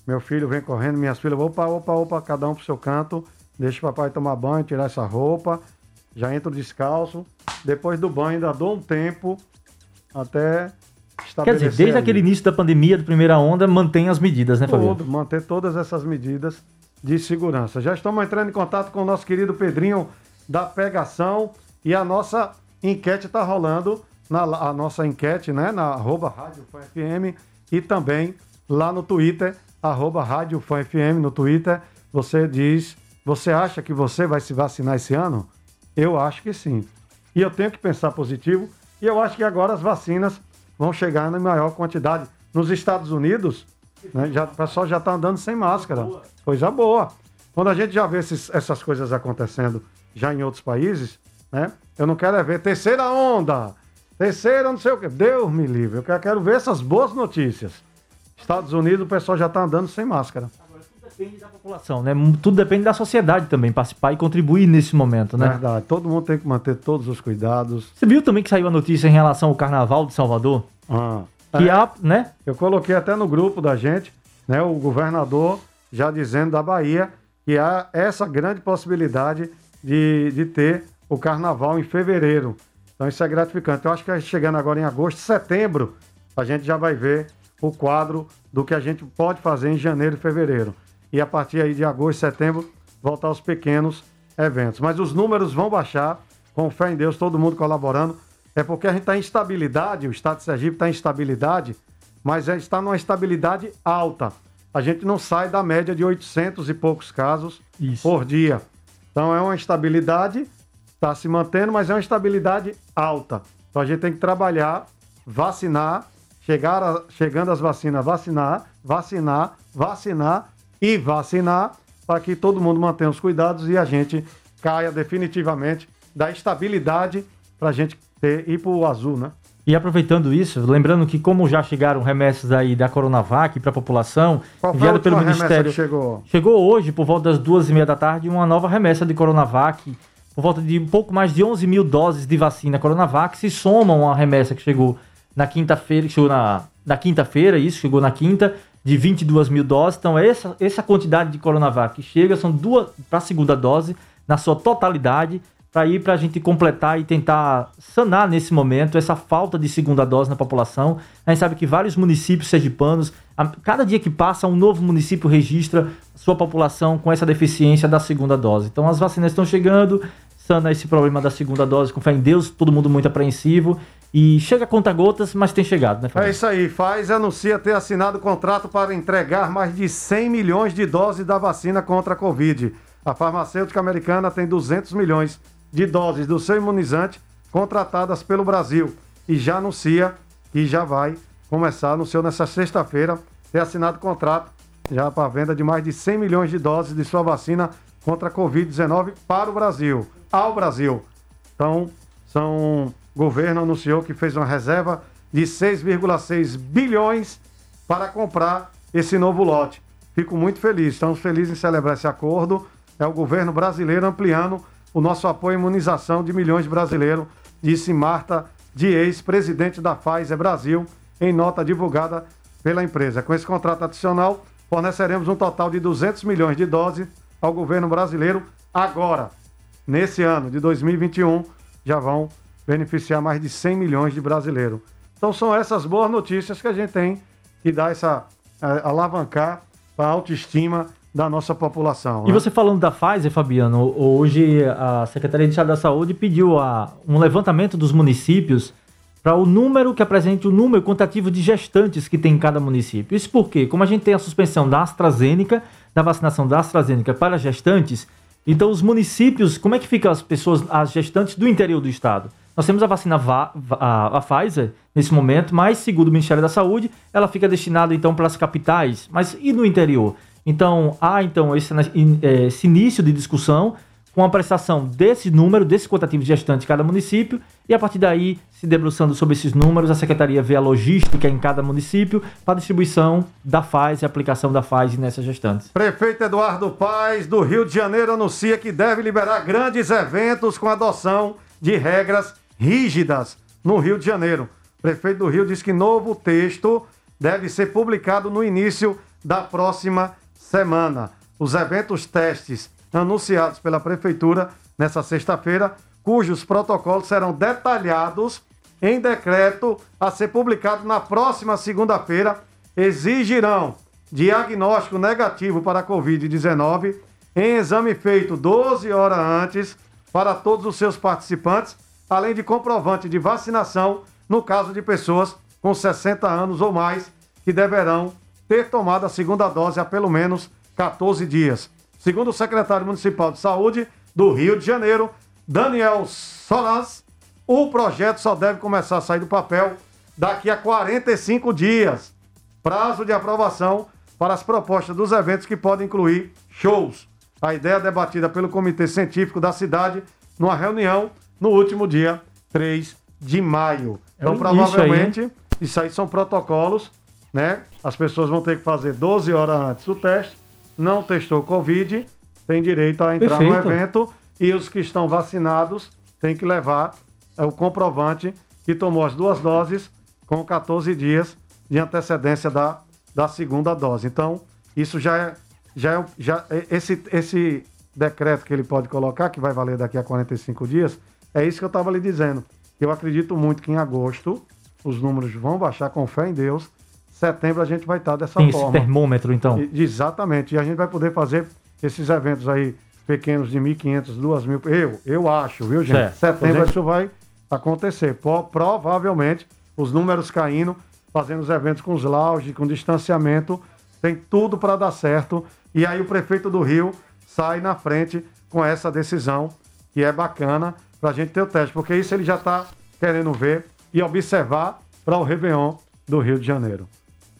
Meu filho vem correndo, minhas filhas, opa, opa, opa, cada um pro seu canto. Deixa o papai tomar banho, tirar essa roupa. Já entro descalço. Depois do banho, ainda dou um tempo até Quer dizer, desde ali. aquele início da pandemia, da primeira onda, mantém as medidas, né, Fabiano? Tudo, manter todas essas medidas de segurança. Já estamos entrando em contato com o nosso querido Pedrinho da Pegação e a nossa enquete está rolando, na, a nossa enquete, né, na arroba Rádio FM e também lá no Twitter, arroba Rádio Fã FM no Twitter. Você diz, você acha que você vai se vacinar esse ano? Eu acho que sim. E eu tenho que pensar positivo. E eu acho que agora as vacinas vão chegar na maior quantidade. Nos Estados Unidos, né, já, o pessoal já está andando sem máscara. Coisa boa. Quando a gente já vê esses- essas coisas acontecendo já em outros países, né? Eu não quero é ver terceira onda, terceira não sei o quê. Deus me livre. Eu quero ver essas boas notícias. Estados Unidos, o pessoal já está andando sem máscara. Depende da população, né? Tudo depende da sociedade também, participar e contribuir nesse momento, né? Verdade. Todo mundo tem que manter todos os cuidados. Você viu também que saiu a notícia em relação ao Carnaval de Salvador? Ah, Que é. há, né? Eu coloquei até no grupo da gente, né, o governador já dizendo da Bahia que há essa grande possibilidade de, de ter o carnaval em fevereiro. Então isso é gratificante. Eu acho que chegando agora em agosto, setembro, a gente já vai ver o quadro do que a gente pode fazer em janeiro e fevereiro. E a partir aí de agosto, setembro, voltar aos pequenos eventos. Mas os números vão baixar, com fé em Deus, todo mundo colaborando. É porque a gente está em estabilidade, o Estado de Sergipe está em estabilidade, mas é, está numa estabilidade alta. A gente não sai da média de 800 e poucos casos Isso. por dia. Então é uma estabilidade, está se mantendo, mas é uma estabilidade alta. Então a gente tem que trabalhar, vacinar, chegar a- chegando as vacinas, vacinar, vacinar, vacinar e vacinar, para que todo mundo mantenha os cuidados e a gente caia definitivamente da estabilidade para a gente ter, ir para o azul, né? E aproveitando isso, lembrando que como já chegaram remessas aí da Coronavac para a população, Qual enviada pelo Ministério... chegou? Chegou hoje, por volta das duas e meia da tarde, uma nova remessa de Coronavac, por volta de um pouco mais de 11 mil doses de vacina Coronavac, se somam a remessa que chegou na quinta-feira, chegou na, na quinta-feira, isso, chegou na quinta, de 22 mil doses. Então, essa, essa quantidade de Coronavac que chega são duas para a segunda dose, na sua totalidade, para ir para a gente completar e tentar sanar nesse momento essa falta de segunda dose na população. A gente sabe que vários municípios sergipanos, a- cada dia que passa, um novo município registra sua população com essa deficiência da segunda dose. Então as vacinas estão chegando, sana esse problema da segunda dose, com fé em Deus, todo mundo muito apreensivo. E chega a conta gotas, mas tem chegado, né, É isso aí. Pfizer anuncia ter assinado contrato para entregar mais de 100 milhões de doses da vacina contra a Covid. A farmacêutica americana tem 200 milhões de doses do seu imunizante contratadas pelo Brasil e já anuncia que já vai começar, anunciou nessa sexta-feira, ter assinado contrato já para a venda de mais de 100 milhões de doses de sua vacina contra a Covid-19 para o Brasil, ao Brasil. Então, são, governo anunciou que fez uma reserva de 6,6 bilhões para comprar esse novo lote. Fico muito feliz, estamos felizes em celebrar esse acordo. É o governo brasileiro ampliando o nosso apoio à imunização de milhões de brasileiros, disse Marta Dias, presidente da Pfizer Brasil, em nota divulgada pela empresa. Com esse contrato adicional, forneceremos um total de 200 milhões de doses ao governo brasileiro agora, nesse ano de 2021, já vão beneficiar mais de 100 milhões de brasileiros. Então são essas boas notícias que a gente tem que dar essa eh, alavancar para a autoestima da nossa população. E né? você falando da Pfizer, Fabiano, hoje a Secretaria de Estado da Saúde pediu a, um levantamento dos municípios para o número que apresente o número quantitativo de gestantes que tem em cada município. Isso porque, como a gente tem a suspensão da AstraZeneca, da vacinação da AstraZeneca para gestantes, então os municípios, como é que ficam as pessoas, as gestantes do interior do estado? Nós temos a vacina va- a, a Pfizer nesse momento, mas segundo o Ministério da Saúde, ela fica destinada então para as capitais, mas e no interior? Então, há então esse, in- eh, esse início de discussão com a prestação desse número, desse quantitativo de gestantes em cada município, e a partir daí, se debruçando sobre esses números, a Secretaria vê a logística em cada município para a distribuição da Pfizer, a aplicação da Pfizer nessas gestantes. Prefeito Eduardo Paes, do Rio de Janeiro, anuncia que deve liberar grandes eventos com adoção de regras rígidas no Rio de Janeiro. O prefeito do Rio diz que novo texto deve ser publicado no início da próxima semana. Os eventos testes anunciados pela prefeitura nessa sexta-feira, cujos protocolos serão detalhados em decreto a ser publicado na próxima segunda-feira, exigirão diagnóstico negativo para a Covid-19 em exame feito 12 horas antes para todos os seus participantes, além de comprovante de vacinação no caso de pessoas com 60 anos ou mais que deverão ter tomado a segunda dose há pelo menos 14 dias. Segundo o secretário municipal de saúde do Rio de Janeiro, Daniel Solas, o projeto só deve começar a sair do papel daqui a 45 dias. Prazo de aprovação para as propostas dos eventos que podem incluir shows. A ideia é debatida pelo Comitê Científico da cidade numa reunião no último dia 3 de maio. É Então, o início aí, provavelmente, isso aí são protocolos, né? As pessoas vão ter que fazer 12 horas antes do teste. Não testou Covid, tem direito a entrar no Perfeito. evento. E os que estão vacinados têm que levar é, o comprovante que tomou as duas doses com 14 dias de antecedência da, da segunda dose. Então, isso já é. Já é, já é- esse, esse decreto que ele pode colocar, que vai valer daqui a 45 dias, é isso que eu estava lhe dizendo. Eu acredito muito que em agosto os números vão baixar com fé em Deus. setembro a gente vai estar dessa Tem esse forma. termômetro, então. E- Exatamente. E a gente vai poder fazer esses eventos aí pequenos de 1.500, 2.000. Eu, eu acho, viu, gente? Certo. Setembro Pois é. isso vai acontecer. Po- provavelmente, os números caindo, fazendo os eventos com os lounge, com distanciamento, tem tudo para dar certo. E aí o prefeito do Rio sai na frente com essa decisão, que é bacana para a gente ter o teste, porque isso ele já está querendo ver e observar para o Réveillon do Rio de Janeiro.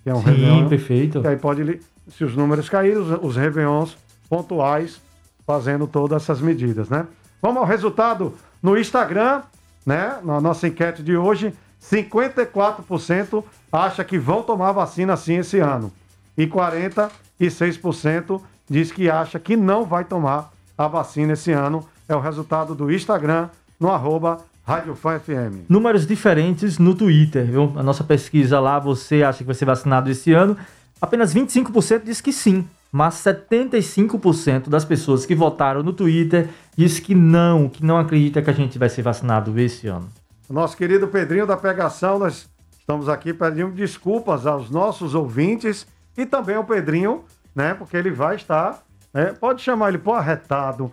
Que é um Sim, Réveillon perfeito. que aí pode, se os números caírem, os, os Réveillons pontuais, fazendo todas essas medidas, né? Vamos ao resultado no Instagram, né? Na nossa enquete de hoje, 54% acha que vão tomar vacina sim esse ano. E 46% diz que acha que não vai tomar a vacina esse ano. É o resultado do Instagram no arroba Rádio Fã FM. Números diferentes no Twitter, viu? A nossa pesquisa lá, você acha que vai ser vacinado esse ano? Apenas 25% diz que sim, mas 75% das pessoas que votaram no Twitter diz que não, que não acredita que a gente vai ser vacinado esse ano. Nosso querido Pedrinho da Pegação, nós estamos aqui pedindo desculpas aos nossos ouvintes e também ao Pedrinho, né? Porque ele vai estar. né, pode chamar ele pro arretado.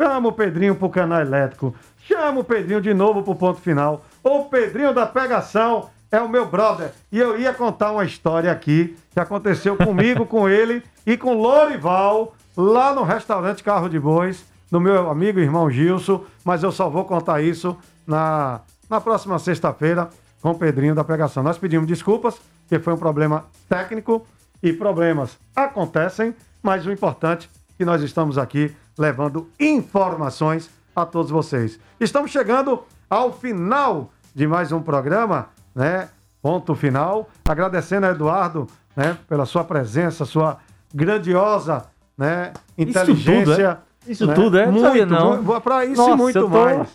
Chama o Pedrinho pro canal elétrico. Chama o Pedrinho de novo pro ponto final. O Pedrinho da Pegação é o meu brother. E eu ia contar uma história aqui que aconteceu comigo, com ele e com Lorival, lá no restaurante Carro de Bois, do meu amigo e irmão Gilson. Mas eu só vou contar isso na, na próxima sexta-feira com o Pedrinho da Pegação. Nós pedimos desculpas, porque foi um problema técnico e problemas acontecem, mas o importante é que nós estamos aqui levando informações a todos vocês. Estamos chegando ao final de mais um programa, né? Ponto final. Agradecendo a Eduardo, né, pela sua presença, sua grandiosa, né, inteligência. Isso né? tudo, é? Não Muito, sabia, não. Para isso Nossa, e muito tô- mais.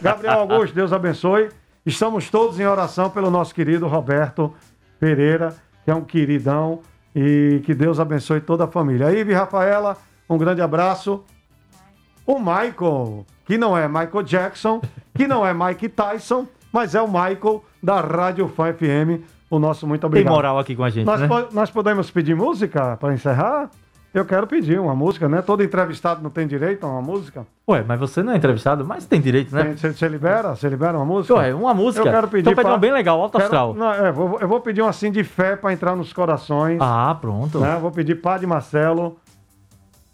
Gabriel Augusto, Deus abençoe. Estamos todos em oração pelo nosso querido Roberto Pereira, que é um queridão, e que Deus abençoe toda a família. Ive Rafaela, um grande abraço. O Michael, que não é Michael Jackson, que não é Mike Tyson, mas é o Michael da Rádio Fã FM. O nosso muito Tem obrigado. moral aqui com a gente, Nós, né? po- nós podemos pedir música para encerrar? Eu quero pedir uma música, né? Todo entrevistado não tem direito a uma música. Ué, mas você não é entrevistado, mas tem direito, né? Você, libera? Você libera uma música? Ué, uma música. Eu quero pedir Então pede pra- uma bem legal, alto Quero- astral. Não, é, vou- eu vou pedir um assim de fé para entrar nos corações. Ah, pronto. né? Vou pedir Padre Marcelo,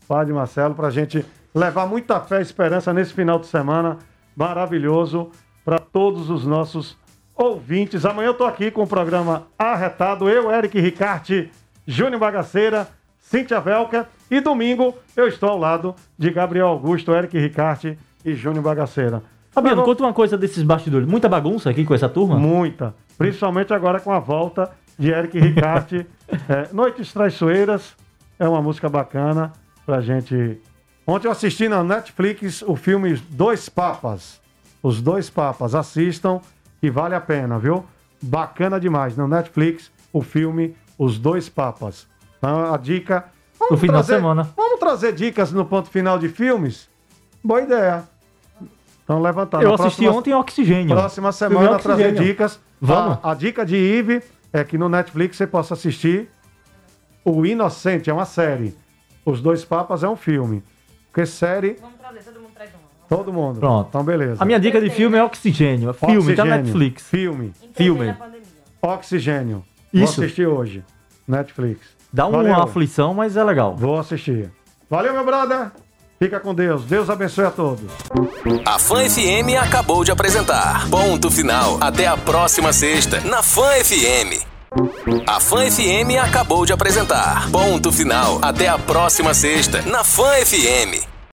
Padre Marcelo, para a gente levar muita fé e esperança nesse final de semana maravilhoso para todos os nossos ouvintes. Amanhã eu tô aqui com o programa Arretado, eu, Eric Ricarte, Júnior Bagaceira, Cíntia Velker e domingo eu estou ao lado de Gabriel Augusto, Eric Ricarte e Júnior Bagaceira. Fabiano, conta uma coisa desses bastidores. Muita bagunça aqui com essa turma? Muita. Principalmente agora com a volta de Eric Ricarte. É, Noites Traiçoeiras é uma música bacana pra gente. Ontem eu assisti na Netflix o filme Dois Papas. Os Dois Papas. Assistam que vale a pena, viu? Bacana demais. Na Netflix, o filme Os Dois Papas. Então, a dica. Vamos No final de semana. Vamos trazer dicas no ponto final de filmes? Boa ideia. Então, levantar. Eu Na assisti próxima- ontem Oxigênio. Próxima semana trazer Oxigênio. dicas. Vamos. A, a dica de Ive é que no Netflix você possa assistir O Inocente, é uma série. Os Dois Papas é um filme. Porque série. Vamos trazer, todo mundo traz uma. Todo mundo. Pronto. Então, beleza. A minha dica de filme é Oxigênio. É filme, tá Oxigênio. Netflix. Filme. Filme. Oxigênio. Isso. Vou assistir hoje. Netflix. Dá uma Valeu. aflição, mas é legal. Vou assistir. Valeu, meu brother. Fica com Deus. Deus abençoe a todos. A Fã FM acabou de apresentar. Ponto final. Até a próxima sexta, na Fã FM. A Fã FM acabou de apresentar. Ponto final. Até a próxima sexta, na Fã FM.